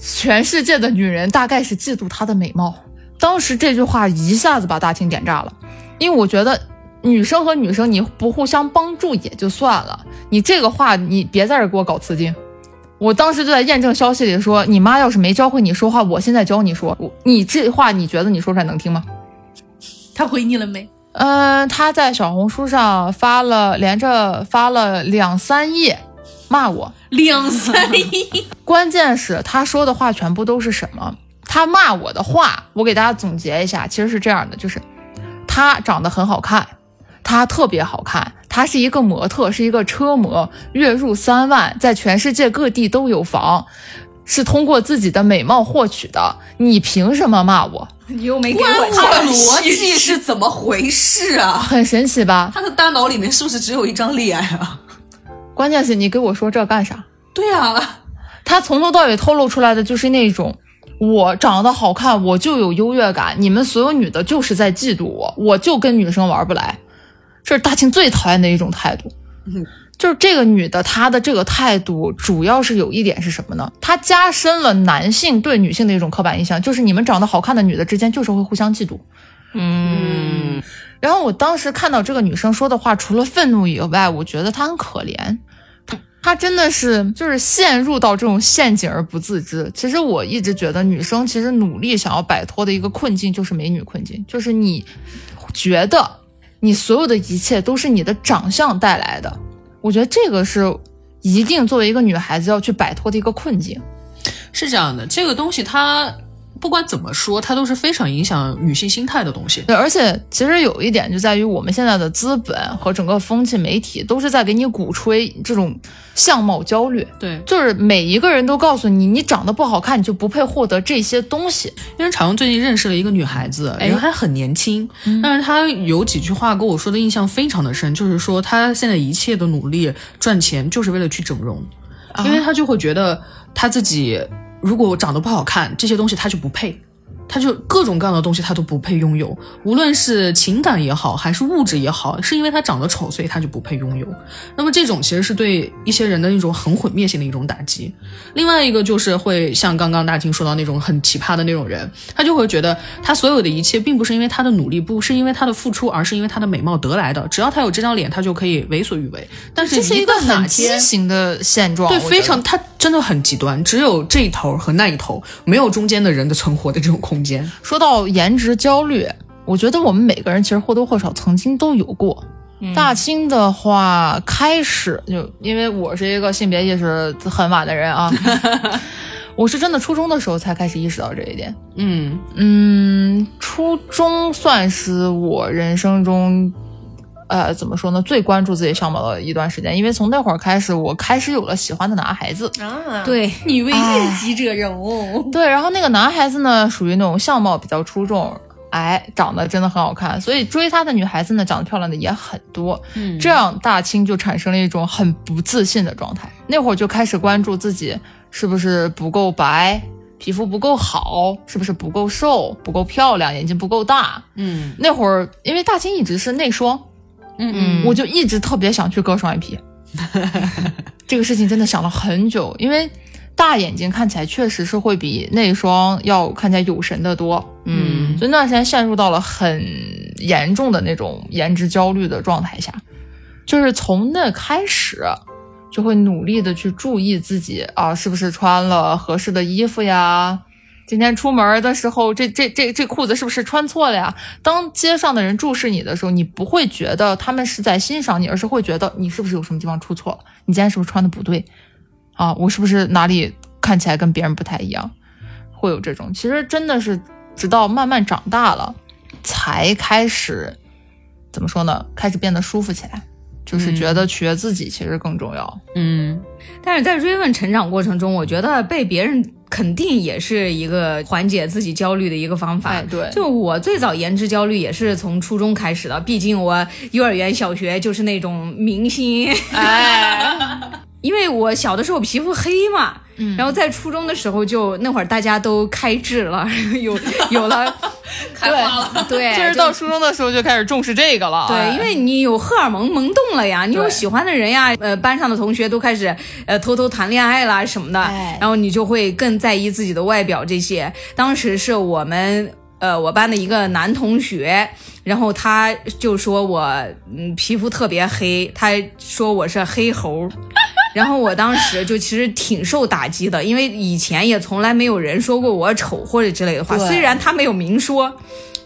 全世界的女人大概是嫉妒她的美貌。当时这句话一下子把大清点炸了，因为我觉得女生和女生你不互相帮助也就算了，你这个话你别在这给我搞雌竞。我当时就在验证消息里说，你妈要是没教会你说话，我现在教你说，我你这话你觉得你说出来能听吗？他回你了没？嗯，他在小红书上发了连着发了两三页骂我，两三页，关键是他说的话全部都是什么？他骂我的话，我给大家总结一下，其实是这样的，就是他长得很好看，他特别好看，她是一个模特，是一个车模，月入三万，在全世界各地都有房，是通过自己的美貌获取的。你凭什么骂我？你又没给关我我钱他的逻辑是怎么回事啊？很神奇吧？他的大脑里面是不是只有一张脸啊？关键是你给我说这干啥？对啊，他从头到尾透露出来的就是那种，我长得好看，我就有优越感，你们所有女的就是在嫉妒我，我就跟女生玩不来，这是大庆最讨厌的一种态度。就是这个女的，她的这个态度主要是有一点是什么呢？她加深了男性对女性的一种刻板印象，就是你们长得好看的女的之间就是会互相嫉妒。嗯，然后我当时看到这个女生说的话，除了愤怒以外，我觉得她很可怜。她她真的是就是陷入到这种陷阱而不自知。其实我一直觉得，女生其实努力想要摆脱的一个困境就是美女困境，就是你觉得你所有的一切都是你的长相带来的。我觉得这个是一定作为一个女孩子要去摆脱的一个困境。是这样的，这个东西它不管怎么说，它都是非常影响女性心态的东西。对，而且其实有一点就在于我们现在的资本和整个风气媒体都是在给你鼓吹这种相貌焦虑，对，就是每一个人都告诉你，你长得不好看，你就不配获得这些东西。因为常荣最近认识了一个女孩子，人还很年轻，但是她有几句话跟我说的印象非常的深，就是说她现在一切的努力赚钱就是为了去整容，因为她就会觉得她自己如果我长得不好看，这些东西他就不配。她就各种各样的东西他都不配拥有，无论是情感也好，还是物质也好，是因为他长得丑，所以他就不配拥有。那么这种其实是对一些人的一种很毁灭性的一种打击。另外一个就是会像刚刚大清说到那种很奇葩的那种人，他就会觉得他所有的一切并不是因为他的努力，不是因为他的付出，而是因为他的美貌得来的。只要他有这张脸，他就可以为所欲为。但是这是一个很畸天形的现状，对，非常，他真的很极端，只有这一头和那一头，没有中间的人的存活的这种空间。说到颜值焦虑，我觉得我们每个人其实或多或少曾经都有过。大清的话，开始就因为我是一个性别意识很晚的人啊，我是真的初中的时候才开始意识到这一点。嗯嗯，初中算是我人生中，呃，怎么说呢，最关注自己相貌的一段时间，因为从那会儿开始，我开始有了喜欢的男孩子。啊，对，女为悦己者容。对，然后那个男孩子呢，属于那种相貌比较出众，哎，长得真的很好看，所以追他的女孩子呢，长得漂亮的也很多。嗯这样大清就产生了一种很不自信的状态。那会儿就开始关注自己是不是不够白，皮肤不够好，是不是不够瘦，不够漂亮，眼睛不够大。嗯那会儿因为大清一直是内双，嗯嗯我就一直特别想去割双眼皮。这个事情真的想了很久，因为大眼睛看起来确实是会比内双要看起来有神的多。嗯所以那段时间陷入到了很严重的那种颜值焦虑的状态下，就是从那开始就会努力的去注意自己啊，是不是穿了合适的衣服呀？今天出门的时候，这这这这裤子是不是穿错了呀？当街上的人注视你的时候，你不会觉得他们是在欣赏你，而是会觉得你是不是有什么地方出错？你今天是不是穿的不对？啊，我是不是哪里看起来跟别人不太一样？会有这种，其实真的是直到慢慢长大了，才开始怎么说呢？开始变得舒服起来，就是觉得取悦自己其实更重要。嗯但是在追问成长过程中，我觉得被别人肯定也是一个缓解自己焦虑的一个方法。哎对就我最早颜值焦虑也是从初中开始的，毕竟我幼儿园、小学就是那种明星。哎，因为我小的时候皮肤黑嘛，然后在初中的时候就那会儿大家都开智了，有有了 开花了。对，就是到初中的时候就开始重视这个了。对，哎因为你有荷尔蒙萌动了呀，你有喜欢的人呀，呃，班上的同学都开始呃偷偷谈恋爱啦什么的，哎然后你就会更在意自己的外表这些。当时是我们呃我班的一个男同学，然后他就说我嗯皮肤特别黑，他说我是黑猴。然后我当时就其实挺受打击的，因为以前也从来没有人说过我丑或者之类的话，虽然他没有明说，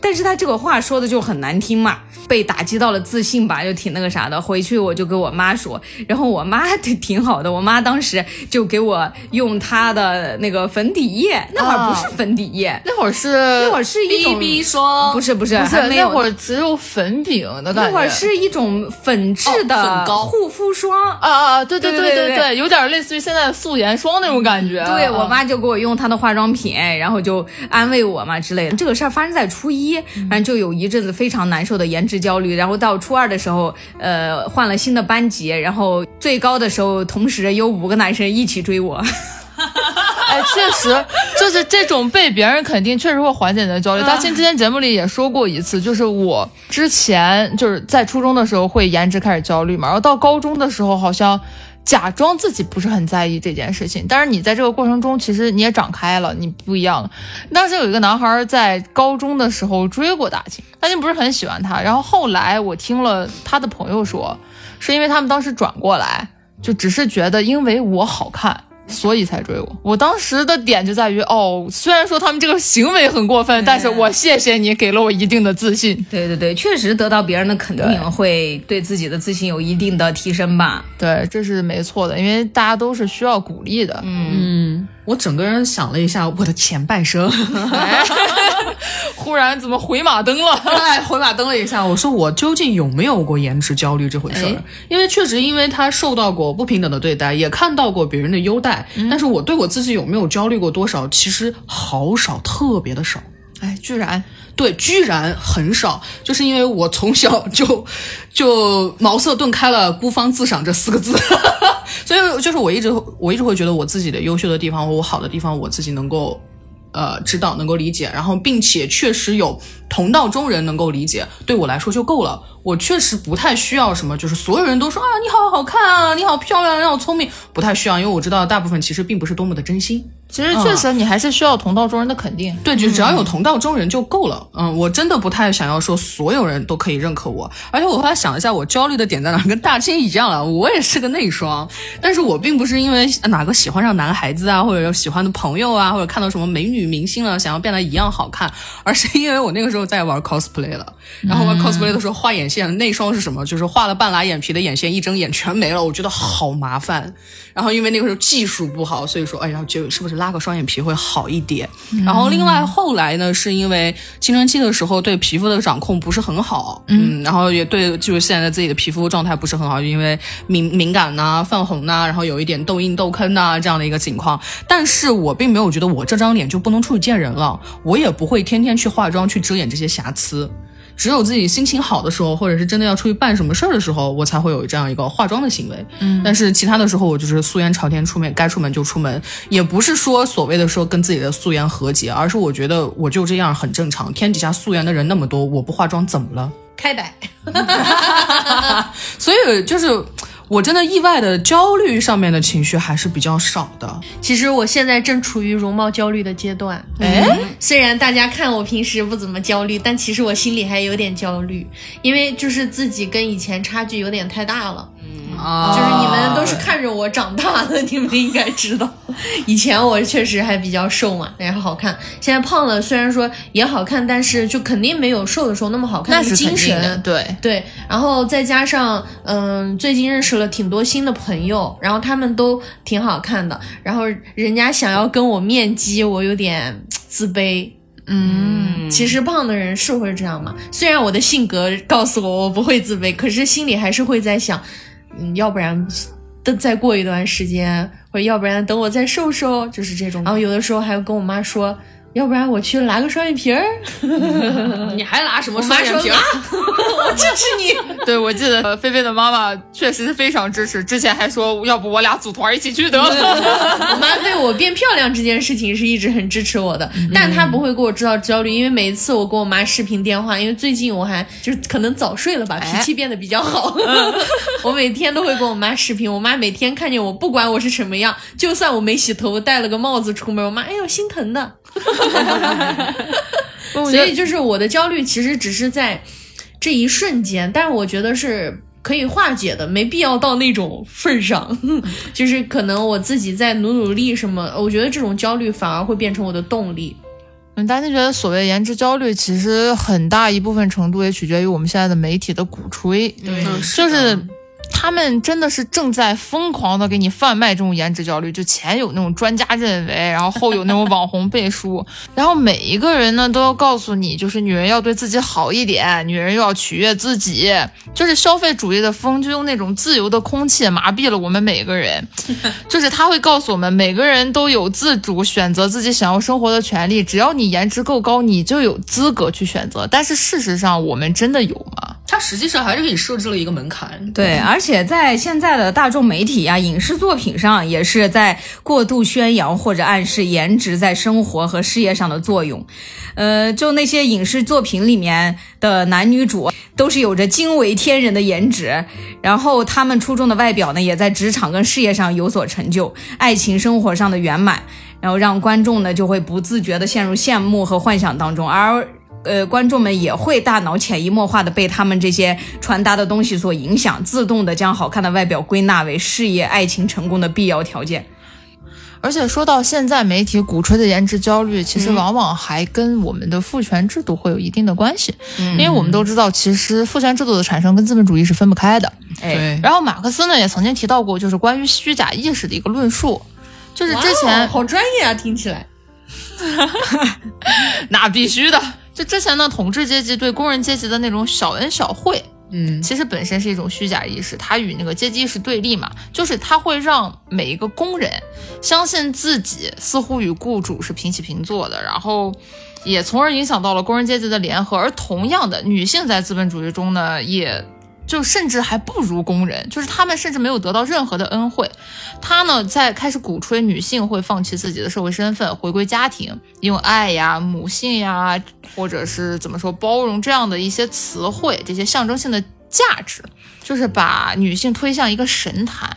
但是他这个话说的就很难听嘛，被打击到了自信吧，就挺那个啥的。回去我就跟我妈说，然后我妈挺挺好的，我妈当时就给我用她的那个粉底液，那会儿不是粉底液，那会儿是那会儿是一种 BB 霜不是不是不是那会儿只有粉饼的感觉。那会儿是一种粉质的膏护肤霜。啊啊啊！对对对对对有点类似于现在的素颜霜那种感觉。对我啊妈就给我用她的化妆品，然后就安慰我嘛之类的。这个事儿发生在初一，反正就有一阵子非常难受的颜值焦虑。然后到初二的时候，呃，换了新的班级，然后最高的时候，同时有五个男生一起追我。哎，确实，就是这种被别人肯定，确实会缓解你的焦虑。大庆之前节目里也说过一次，就是我之前就是在初中的时候会颜值开始焦虑嘛，然后到高中的时候好像假装自己不是很在意这件事情，但是你在这个过程中，其实你也长开了，你不一样了。当时有一个男孩在高中的时候追过大庆，大庆不是很喜欢他，然后后来我听了他的朋友说，是因为他们当时转过来，就只是觉得因为我好看。所以才追我。我当时的点就在于，哦，虽然说他们这个行为很过分，但是我谢谢你给了我一定的自信。对对对，确实得到别人的肯定，会对自己的自信有一定的提升吧。对，这是没错的，因为大家都是需要鼓励的。嗯，我整个人想了一下，我的前半生，哎，忽然怎么回马灯了？哎，回马灯了一下，我说我究竟有没有过颜值焦虑这回事儿？哎因为确实，因为他受到过不平等的对待，也看到过别人的优待，但是我对我自己有没有焦虑过多少，其实好少，特别的少。哎，居然对，居然很少，就是因为我从小就就茅塞顿开了“孤芳自赏”这四个字，所以就是我一直我一直会觉得我自己的优秀的地方，我好的地方，我自己能够呃知道，能够理解，然后并且确实有同道中人能够理解，对我来说就够了。我确实不太需要什么，就是所有人都说啊你好好看啊，你好漂亮，你好聪明，不太需要，因为我知道大部分其实并不是多么的真心。其实确实你还是需要同道中人的肯定。对，就只要有同道中人就够了。嗯，我真的不太想要说所有人都可以认可我，而且我后来想了一下，我焦虑的点在哪，跟大清一样了，我也是个内双，但是我并不是因为哪个喜欢上男孩子啊，或者有喜欢的朋友啊，或者看到什么美女明星了，想要变得一样好看，而是因为我那个时候在玩 cosplay 了，然后玩 cosplay 的时候画眼线，内双是什么？就是画了半拉眼皮的眼线，一睁眼全没了，我觉得好麻烦。然后因为那个时候技术不好，所以说，哎呀，就是不是拉个双眼皮会好一点。然后另外后来呢，是因为青春期的时候对皮肤的掌控不是很好，嗯，然后也对就是现在自己的皮肤状态不是很好，因为敏敏感呐、泛红呐、然后有一点痘印痘坑呐、这样的一个情况。但是我并没有觉得我这张脸就不能出去见人了，我也不会天天去化妆去遮掩这些瑕疵。只有自己心情好的时候，或者是真的要出去办什么事儿的时候，我才会有这样一个化妆的行为。嗯，但是其他的时候，我就是素颜朝天出门，该出门就出门，也不是说所谓的说跟自己的素颜和解，而是我觉得我就这样很正常。天底下素颜的人那么多，我不化妆怎么了？开摆，所以就是我真的意外的焦虑上面的情绪还是比较少的。其实我现在正处于容貌焦虑的阶段。哎，虽然大家看我平时不怎么焦虑，但其实我心里还有点焦虑，因为就是自己跟以前差距有点太大了。啊就是你们都是看着我长大的，你们应该知道，以前我确实还比较瘦嘛，然后好看。现在胖了，虽然说也好看，但是就肯定没有瘦的时候那么好看，那是精神。对，对，然后再加上，嗯，最近认识了挺多新的朋友，然后他们都挺好看的，然后人家想要跟我面基，我有点自卑。嗯，其实胖的人是会这样嘛，虽然我的性格告诉我我不会自卑，可是心里还是会在想，嗯，要不然等再过一段时间，或者要不然等我再瘦瘦，就是这种。然后有的时候还会跟我妈说，要不然我去拿个双眼皮儿。你还拿什么双眼皮儿？我 支持你。对，我记得呃菲菲的妈妈确实是非常支持，之前还说要不我俩组团一起去得了。我妈对我变漂亮这件事情是一直很支持我的，但她不会给我制造焦虑，因为每一次我跟我妈视频电话，因为最近我还就是可能早睡了吧，脾气变得比较好，我每天都会跟我妈视频，我妈每天看见我，不管我是什么样，就算我没洗头，戴了个帽子出门，我妈哎呦心疼的。所以就是我的焦虑其实只是在这一瞬间，但是我觉得是可以化解的，没必要到那种份儿上。就是可能我自己在努努力什么，我觉得这种焦虑反而会变成我的动力。嗯，大家觉得所谓颜值焦虑，其实很大一部分程度也取决于我们现在的媒体的鼓吹，对就是。他们真的是正在疯狂的给你贩卖这种颜值焦虑，就前有那种专家认为，然后后有那种网红背书，然后每一个人呢都要告诉你，就是女人要对自己好一点，女人又要取悦自己，就是消费主义的风就用那种自由的空气麻痹 了我们每个人，就是他会告诉我们，每个人都有自主选择自己想要生活的权利，只要你颜值够高，你就有资格去选择。但是事实上，我们真的有吗？他实际上还是给你设置了一个门槛。对，而且且在现在的大众媒体呀、影视作品上，也是在过度宣扬或者暗示颜值在生活和事业上的作用。呃，就那些影视作品里面的男女主，都是有着惊为天人的颜值，然后他们出众的外表呢，也在职场跟事业上有所成就，爱情生活上的圆满，然后让观众呢就会不自觉地陷入羡慕和幻想当中，而。呃，观众们也会大脑潜移默化的被他们这些传达的东西所影响，自动的将好看的外表归纳为事业、爱情成功的必要条件。而且说到现在媒体鼓吹的颜值焦虑，其实往往还跟我们的父权制度会有一定的关系，因为我们都知道，其实父权制度的产生跟资本主义是分不开的。哎，对，然后马克思呢也曾经提到过，就是关于虚假意识的一个论述，就是之前哦好专业啊，听起来。那必须的。就之前呢，统治阶级对工人阶级的那种小恩小惠，嗯，其实本身是一种虚假意识，它与那个阶级意识对立嘛，就是它会让每一个工人相信自己似乎与雇主是平起平坐的，然后也从而影响到了工人阶级的联合。而同样的，女性在资本主义中呢，也就甚至还不如工人，就是他们甚至没有得到任何的恩惠。他呢，在开始鼓吹女性会放弃自己的社会身份，回归家庭，用爱呀、母性呀，或者是怎么说包容这样的一些词汇，这些象征性的价值，就是把女性推向一个神坛，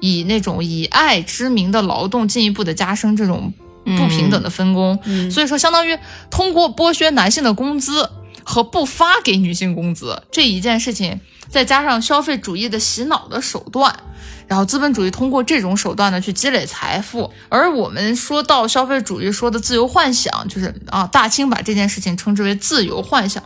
以那种以爱之名的劳动进一步的加深这种不平等的分工。所以说，相当于通过剥削男性的工资和不发给女性工资这一件事情，再加上消费主义的洗脑的手段。然后资本主义通过这种手段呢去积累财富，而我们说到消费主义说的自由幻想，就是啊，大清把这件事情称之为自由幻想，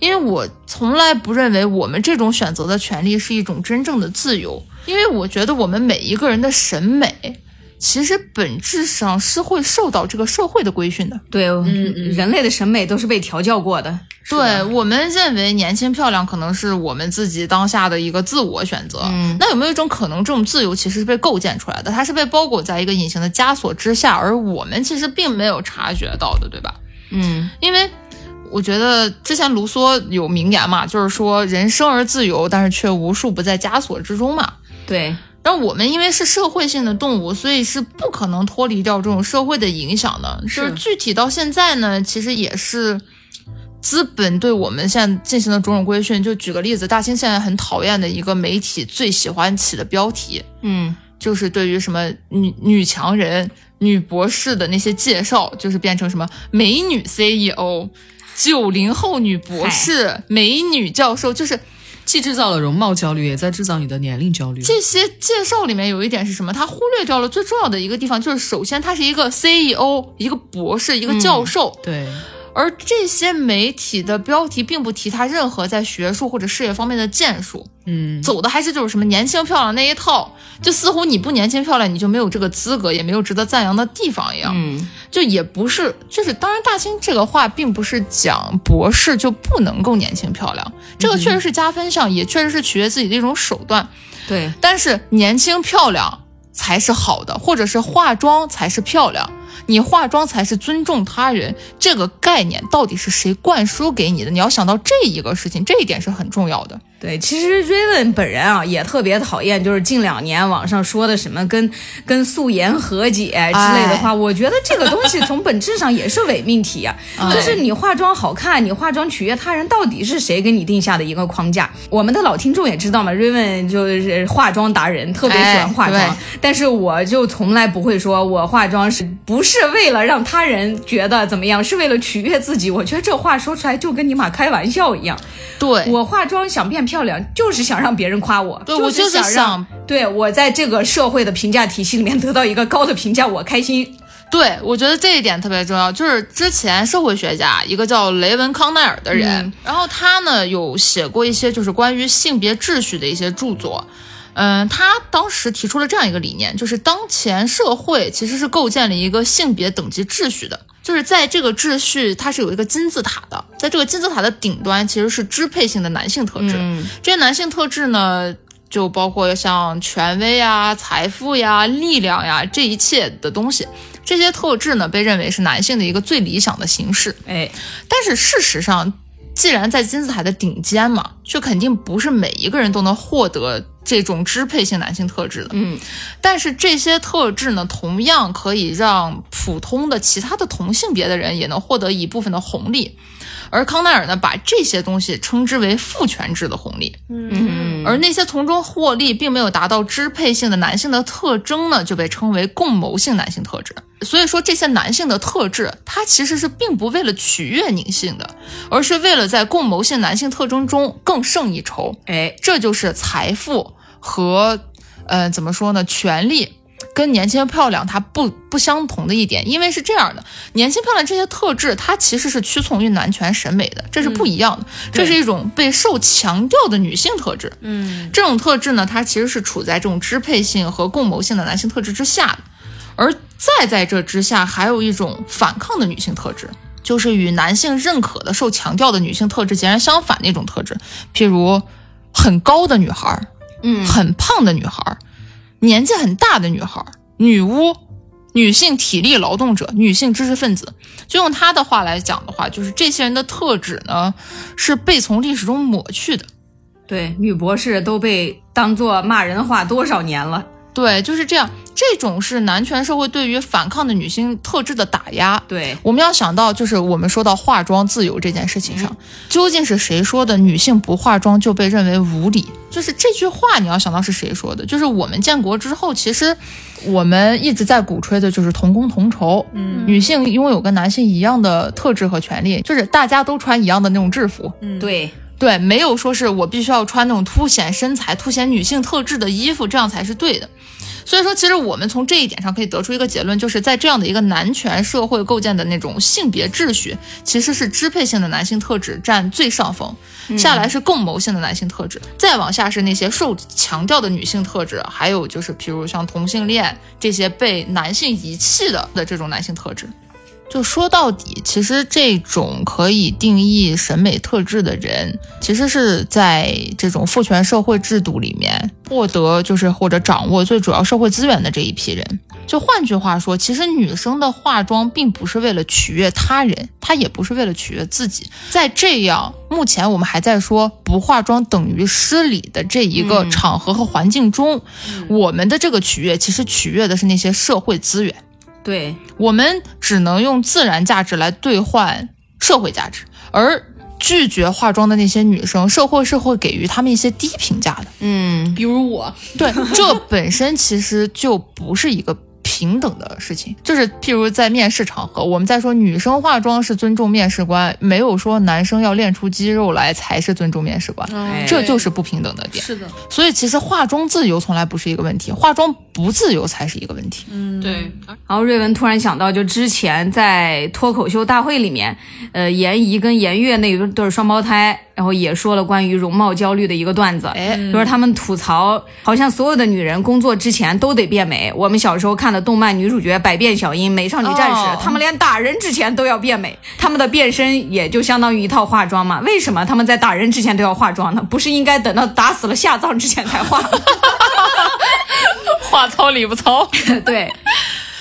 因为我从来不认为我们这种选择的权利是一种真正的自由，因为我觉得我们每一个人的审美，其实本质上是会受到这个社会的规训的。对，人类的审美都是被调教过的。对我们认为年轻漂亮可能是我们自己当下的一个自我选择，嗯那有没有一种可能，这种自由其实是被构建出来的，它是被包裹在一个隐形的枷锁之下，而我们其实并没有察觉到的，对吧？嗯，因为我觉得之前卢梭有名言嘛，就是说人生而自由，但是却无数不在枷锁之中嘛。对，然后我们因为是社会性的动物，所以是不可能脱离掉这种社会的影响的。就是具体到现在呢，其实也是资本对我们现在进行的种种规训。就举个例子，大清现在很讨厌的一个媒体最喜欢起的标题，嗯，就是对于什么女女强人、女博士的那些介绍，就是变成什么美女 CEO、九零后女博士、美女教授，就是既制造了容貌焦虑，也在制造你的年龄焦虑。这些介绍里面有一点是什么？他忽略掉了最重要的一个地方，就是首先他是一个 CEO，一个博士，一个教授，对，而这些媒体的标题并不提他任何在学术或者事业方面的建树，嗯，走的还是就是什么年轻漂亮那一套，就似乎你不年轻漂亮，你就没有这个资格，也没有值得赞扬的地方一样。嗯，就也不是，就是当然，大清这个话并不是讲博士就不能够年轻漂亮，这个确实是加分项，也确实是取悦自己的一种手段。对，但是年轻漂亮才是好的，或者是化妆才是漂亮，你化妆才是尊重他人这个概念到底是谁灌输给你的？你要想到这一个事情，这一点是很重要的。对，其实 Raven 本人啊也特别讨厌，就是近两年网上说的什么跟跟素颜和解之类的话，我觉得这个东西从本质上也是伪命题啊。就是你化妆好看，你化妆取悦他人，到底是谁给你定下的一个框架？我们的老听众也知道嘛，Raven 就是化妆达人，特别喜欢化妆，哎但是我就从来不会说我化妆是不是为了让他人觉得怎么样，是为了取悦自己。我觉得这话说出来就跟你妈开玩笑一样。对，我化妆想变漂亮，就是想让别人夸我，对我就是想让对我在这个社会的评价体系里面得到一个高的评价，我开心。对，我觉得这一点特别重要。就是之前社会学家一个叫雷文康奈尔的人，然后他呢有写过一些就是关于性别秩序的一些著作。嗯，他当时提出了这样一个理念，就是当前社会其实是构建了一个性别等级秩序的，就是在这个秩序它是有一个金字塔的，在这个金字塔的顶端其实是支配性的男性特质，这些男性特质呢。就包括像权威呀、财富呀、力量呀这一切的东西，这些特质呢被认为是男性的一个最理想的形式。哎，但是事实上，既然在金字塔的顶尖嘛，就肯定不是每一个人都能获得这种支配性男性特质的。嗯，但是这些特质呢，同样可以让普通的其他的同性别的人也能获得一部分的红利。而康奈尔呢，把这些东西称之为父权制的红利。嗯，而那些从中获利并没有达到支配性的男性的特征呢，就被称为共谋性男性特质。所以说，这些男性的特质，他其实是并不为了取悦女性的，而是为了在共谋性男性特征中更胜一筹。哎，这就是财富和，呃，怎么说呢，权利。跟年轻漂亮它不不相同的一点，因为是这样的，年轻漂亮这些特质，它其实是屈从于男权审美的，这是不一样的，这是一种被受强调的女性特质。嗯，这种特质呢，它其实是处在这种支配性和共谋性的男性特质之下的，而再在这之下，还有一种反抗的女性特质，就是与男性认可的受强调的女性特质截然相反的一种特质，譬如很高的女孩，嗯。很胖的女孩，年纪很大的女孩，女巫。女性体力劳动者、女性知识分子，就用她的话来讲的话，就是这些人的特质呢，是被从历史中抹去的。对，女博士都被当做骂人的话多少年了？对，就是这样。这种是男权社会对于反抗的女性特质的打压。对，我们要想到，就是我们说到化妆自由这件事情上，究竟是谁说的女性不化妆就被认为无理？就是这句话，你要想到是谁说的？就是我们建国之后，其实我们一直在鼓吹的就是同工同酬，嗯，女性拥有跟男性一样的特质和权利，就是大家都穿一样的那种制服，对，对，没有说是我必须要穿那种凸显身材、凸显女性特质的衣服，这样才是对的。所以说，其实我们从这一点上可以得出一个结论，就是在这样的一个男权社会构建的那种性别秩序，其实是支配性的男性特质占最上风，下来是共谋性的男性特质，再往下是那些受强调的女性特质，还有就是譬如像同性恋这些被男性遗弃的的这种男性特质。就说到底，其实这种可以定义审美特质的人，其实是在这种父权社会制度里面获得，就是或者掌握最主要社会资源的这一批人。就换句话说，其实女生的化妆并不是为了取悦他人，她也不是为了取悦自己。在这样目前我们还在说不化妆等于失礼的这一个场合和环境中，我们的这个取悦其实取悦的是那些社会资源。对，我们只能用自然价值来兑换社会价值，而拒绝化妆的那些女生，社会是会给予她们一些低评价的。嗯，比如我，对，这本身其实就不是一个平等的事情。就是譬如在面试场合，我们在说女生化妆是尊重面试官，没有说男生要练出肌肉来才是尊重面试官，哎这就是不平等的点。是的，所以其实化妆自由从来不是一个问题，化妆不自由才是一个问题。嗯对，然后瑞文突然想到，就之前在脱口秀大会里面，呃，严怡跟严悦那一对双胞胎，然后也说了关于容貌焦虑的一个段子，哎就是他们吐槽，好像所有的女人工作之前都得变美。我们小时候看的动漫女主角百变小樱、美少女战士，哦她们连打人之前都要变美，她们的变身也就相当于一套化妆嘛。为什么她们在打人之前都要化妆呢？不是应该等到打死了下葬之前才化吗？话糙理不糙。对，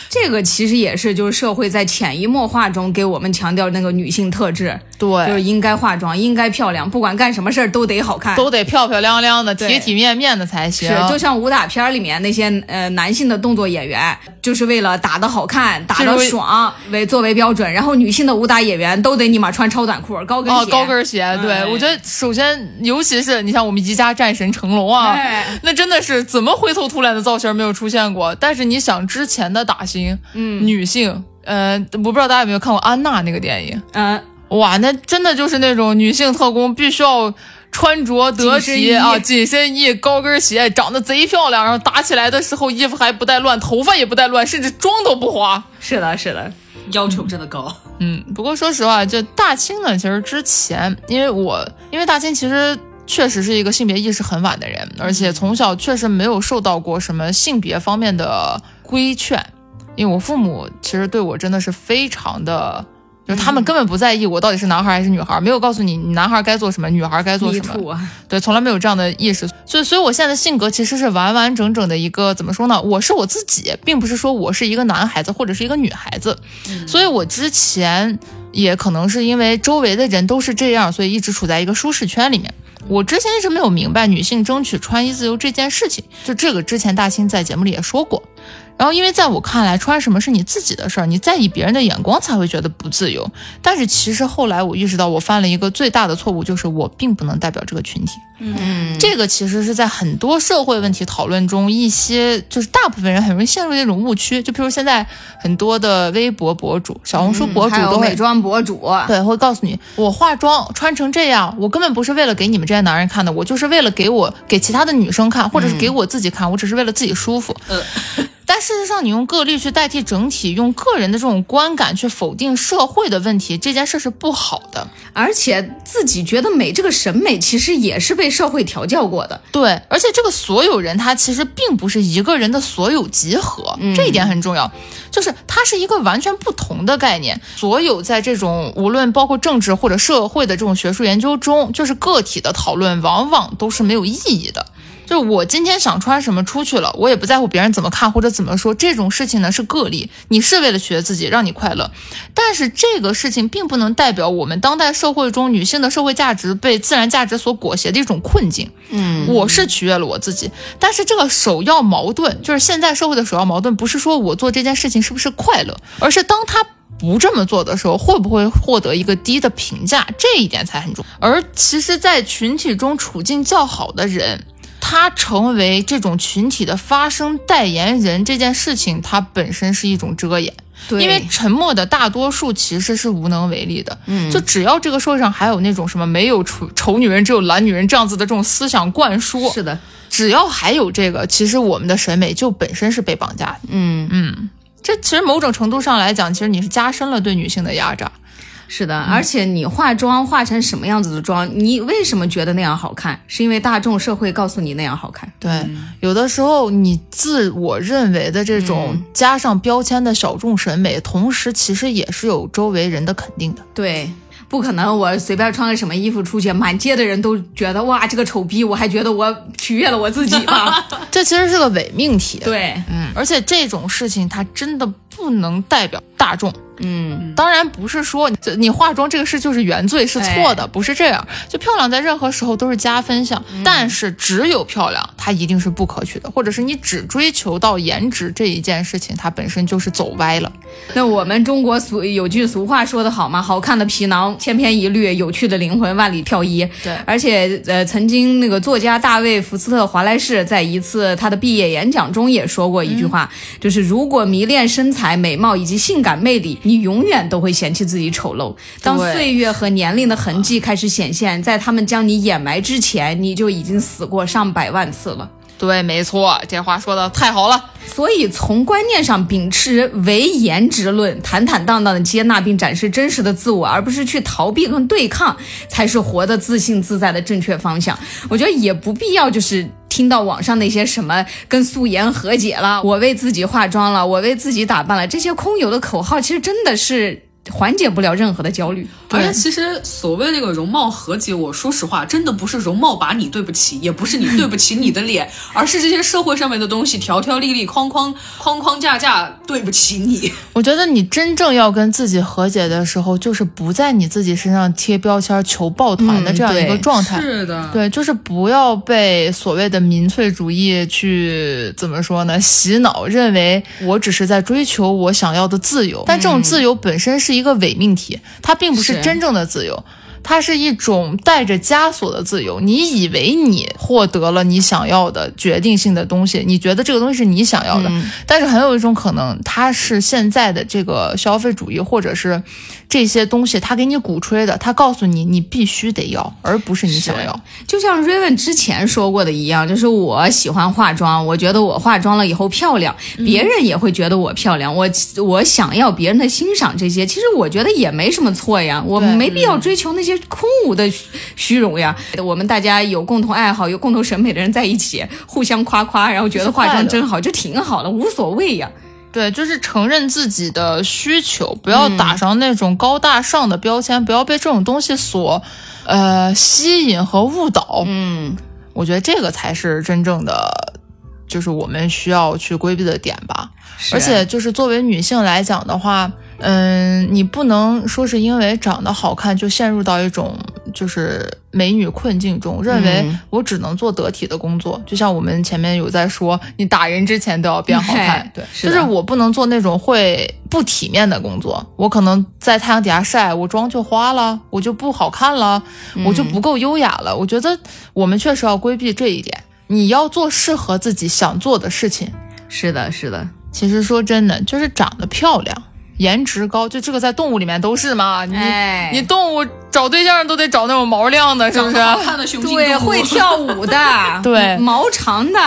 这个其实也是就是社会在潜移默化中给我们强调那个女性特质，就是，应该化妆，应该漂亮，不管干什么事儿都得好看。都得漂漂亮亮的、体体面面的才行。是，就像武打片儿里面那些呃男性的动作演员，就是为了打得好看、打得爽为作为标准，然后女性的武打演员都得你妈穿超短裤、高跟哦，鞋。高跟鞋，对、哎我觉得首先，尤其是你像我们宜家战神成龙啊，哎那真的是怎么灰头土脸的造型没有出现过。但是你想之前的打星，嗯，女性，呃，我不知道大家有没有看过安娜那个电影，嗯，哇，那真的就是那种女性特工必须要。穿着得体啊，紧身衣、高跟鞋，长得贼漂亮，然后打起来的时候衣服还不带乱，头发也不带乱，甚至妆都不花。是的，是的，要求真的高。嗯，不过说实话，就大清呢，其实之前，因为我因为大清其实确实是一个性别意识很晚的人，而且从小确实没有受到过什么性别方面的规劝，因为我父母其实对我真的是非常的。就是他们根本不在意我到底是男孩还是女孩，没有告诉你你男孩该做什么，女孩该做什么。对，从来没有这样的意识，所以，所以我现在的性格其实是完完整整的一个怎么说呢？我是我自己，并不是说我是一个男孩子或者是一个女孩子，所以我之前也可能是因为周围的人都是这样，所以一直处在一个舒适圈里面。我之前一直没有明白女性争取穿衣自由这件事情，就这个之前大兴在节目里也说过。然后，因为在我看来，穿什么是你自己的事儿，你在意别人的眼光才会觉得不自由。但是其实后来我意识到，我犯了一个最大的错误，就是我并不能代表这个群体。嗯，这个其实是在很多社会问题讨论中，一些就是大部分人很容易陷入那种误区。就比如现在很多的微博博主、小红书博主美妆博主，对，会告诉你，我化妆穿成这样，我根本不是为了给你们这些男人看的，我就是为了给我给其他的女生看，或者是给我自己看，我只是为了自己舒服。呃但事实上，你用个例去代替整体，用个人的这种观感去否定社会的问题，这件事是不好的。而且自己觉得美这个审美其实也是被社会调教过的。对，而且这个所有人他其实并不是一个人的所有集合，这一点很重要，就是它是一个完全不同的概念。所有在这种无论包括政治或者社会的这种学术研究中，就是个体的讨论往往都是没有意义的。就是我今天想穿什么出去了，我也不在乎别人怎么看或者怎么说，这种事情呢是个例，你是为了取悦自己，让你快乐，但是这个事情并不能代表我们当代社会中女性的社会价值被自然价值所裹挟的一种困境。嗯，我是取悦了我自己，但是这个首要矛盾就是现在社会的首要矛盾，不是说我做这件事情是不是快乐，而是当他不这么做的时候，会不会获得一个低的评价，这一点才很重要。而其实，在群体中处境较好的人。他成为这种群体的发声代言人这件事情，它本身是一种遮掩，对，因为沉默的大多数其实是无能为力的。嗯就只要这个社会上还有那种什么没有丑丑女人只有懒女人这样子的这种思想灌输，是的，只要还有这个，其实我们的审美就本身是被绑架的。嗯，嗯，这其实某种程度上来讲，其实你是加深了对女性的压榨。是的，而且你化妆化成什么样子的妆，你为什么觉得那样好看？是因为大众社会告诉你那样好看。对，有的时候你自我认为的这种加上标签的小众审美，同时其实也是有周围人的肯定的。对，不可能我随便穿个什么衣服出去，满街的人都觉得哇这个丑逼，我还觉得我取悦了我自己 吧？这其实是个伪命题。，对，嗯，而且这种事情它真的不能代表大众。嗯，当然不是说这你化妆这个事就是原罪是错的，不是这样。就漂亮在任何时候都是加分项，但是只有漂亮它一定是不可取的，或者是你只追求到颜值这一件事情，它本身就是走歪了。那我们中国俗有句俗话说得好嘛，好看的皮囊千篇一律，有趣的灵魂万里挑一。对而且呃，曾经那个作家大卫·福斯特·华莱士在一次他的毕业演讲中也说过一句话，就是如果迷恋身材、美貌以及性感魅力，你永远都会嫌弃自己丑陋。当岁月和年龄的痕迹开始显现，在他们将你掩埋之前，你就已经死过上百万次了。对，没错，这话说的太好了。所以，从观念上秉持唯颜值论，坦坦荡荡的接纳并展示真实的自我，而不是去逃避跟对抗，才是活得自信自在的正确方向。我觉得也不必要就是。听到网上那些什么跟素颜和解了，我为自己化妆了，我为自己打扮了，这些空有的口号，其实真的是缓解不了任何的焦虑。而且其实所谓那个容貌和解，我说实话，真的不是容貌把你对不起，也不是你对不起你的脸，而是这些社会上面的东西条条粒粒、框框框框架架对不起你。我觉得你真正要跟自己和解的时候，就是不在你自己身上贴标签、求抱团的嗯这样一个状态。是的，对，就是不要被所谓的民粹主义去怎么说呢？洗脑，认为我只是在追求我想要的自由，但这种自由本身是一个伪命题，它并不是是真正的自由。它是一种带着枷锁的自由，你以为你获得了你想要的决定性的东西，你觉得这个东西是你想要的，但是很有一种可能，它是现在的这个消费主义或者是这些东西，它给你鼓吹的，它告诉你你必须得要，而不是你想要。就像 Raven 之前说过的一样，就是我喜欢化妆，我觉得我化妆了以后漂亮，别人也会觉得我漂亮。我我想要别人的欣赏，这些其实我觉得也没什么错呀，我对没必要追求那些空无的虚虚荣呀。我们大家有共同爱好、有共同审美的人在一起，互相夸夸，然后觉得化妆真好，就挺好的，无所谓呀。对，就是承认自己的需求，不要打上那种高大上的标签，不要被这种东西所呃吸引和误导。嗯，我觉得这个才是真正的，就是我们需要去规避的点吧。而且就是作为女性来讲的话，嗯，你不能说是因为长得好看就陷入到一种就是美女困境中，认为嗯我只能做得体的工作。就像我们前面有在说，你打人之前都要变好看，对，是就是我不能做那种会不体面的工作。我可能在太阳底下晒，我妆就花了，我就不好看了，我就不够优雅了。我觉得我们确实要规避这一点。你要做适合自己想做的事情。是的，是的，其实说真的，就是长得漂亮、颜值高，就这个在动物里面都是嘛。你、哎。你动物找对象都得找那种毛亮的，是不是？好看的雄性对，会跳舞的，对。毛长的，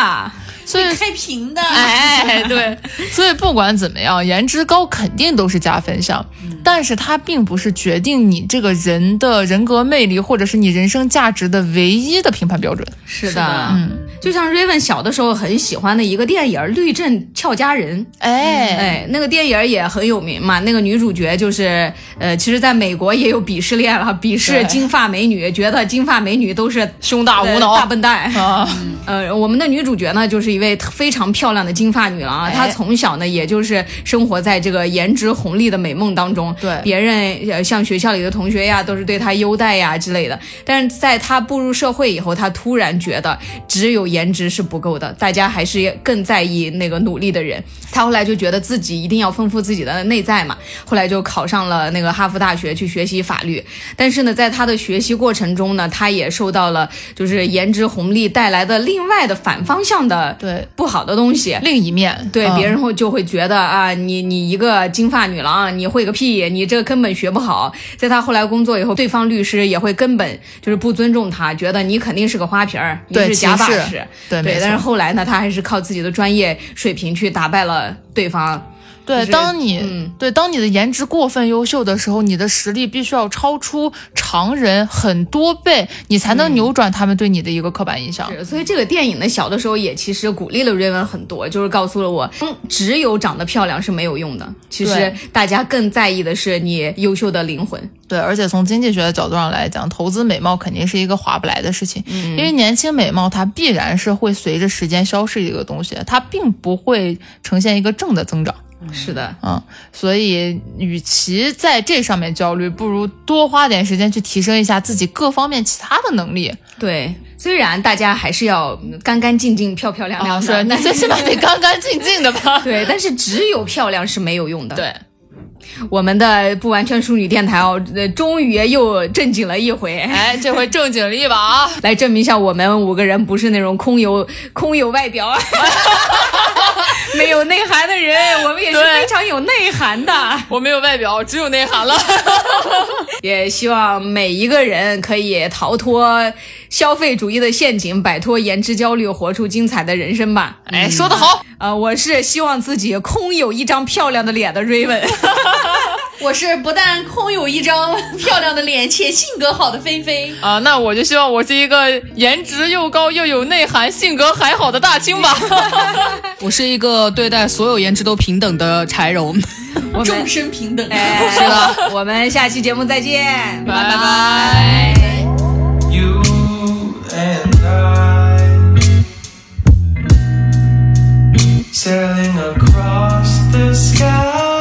所以，开屏的，哎，对，所以不管怎么样，颜值高肯定都是加分项，但是它并不是决定你这个人的人格魅力或者是你人生价值的唯一的评判标准。是的嗯，就像 Raven 小的时候很喜欢的一个电影《律政俏佳人》，哎，哎，那个电影也很有名嘛。那个女主角就是，呃，其实在美国也有鄙视链了，鄙视金发美女，觉得金发美女都是胸大无呃脑大笨蛋。啊，呃，我们的女主角呢，就是一位非常漂亮的金发女郎啊。哎她从小呢，也就是生活在这个颜值红利的美梦当中。对别人呃，像学校里的同学呀，都是对他优待呀之类的。但是在他步入社会以后，他突然觉得只有颜值是不够的，大家还是更在意那个努力的人。他后来就觉得自己一定要丰富自己的内在嘛，后来就考上了那个哈佛大学去学习法律。但是呢，在他的学习过程中呢，他也受到了就是颜值红利带来的另外的反方向的对，不好的东西。另一面，对，嗯别人会就会觉得啊，你你一个金发女郎，你会个屁，你这个根本学不好。在他后来工作以后，对方律师也会根本就是不尊重他，觉得你肯定是个花瓶儿，你是假把式。对，对，但是后来呢，他还是靠自己的专业水平去打败了对方。对，当你、嗯对当你的颜值过分优秀的时候，你的实力必须要超出常人很多倍，你才能扭转他们对你的一个刻板印象。是，所以这个电影呢，小的时候也其实鼓励了瑞文很多，就是告诉了我，嗯，只有长得漂亮是没有用的，其实大家更在意的是你优秀的灵魂。对，而且从经济学的角度上来讲，投资美貌肯定是一个划不来的事情，因为年轻美貌它必然是会随着时间消逝的一个东西，它并不会呈现一个正的增长。是的，嗯，所以与其在这上面焦虑，不如多花点时间去提升一下自己各方面其他的能力。对，虽然大家还是要干干净净、漂漂亮亮的，是你最起码得干干净净的吧？对，但是只有漂亮是没有用的。，对，我们的不完全淑女电台哦，呃，终于又正经了一回。哎，这回正经了一把啊！来证明一下，我们五个人不是那种空有空有外表、没有内涵的人，我们也是非常有内涵的。我没有外表，只有内涵了。也希望每一个人可以逃脱消费主义的陷阱，摆脱颜值焦虑，活出精彩的人生吧。哎，说得好，呃，我是希望自己空有一张漂亮的脸的 Raven。我是不但空有一张漂亮的脸，且性格好的菲菲。啊，那我就希望我是一个颜值又高又有内涵、性格还好的大清吧。我是一个对待所有颜值都平等的柴荣。我们 众生平等。哎，是的，我们下期节目再见，拜拜。You and I sailing across the sky.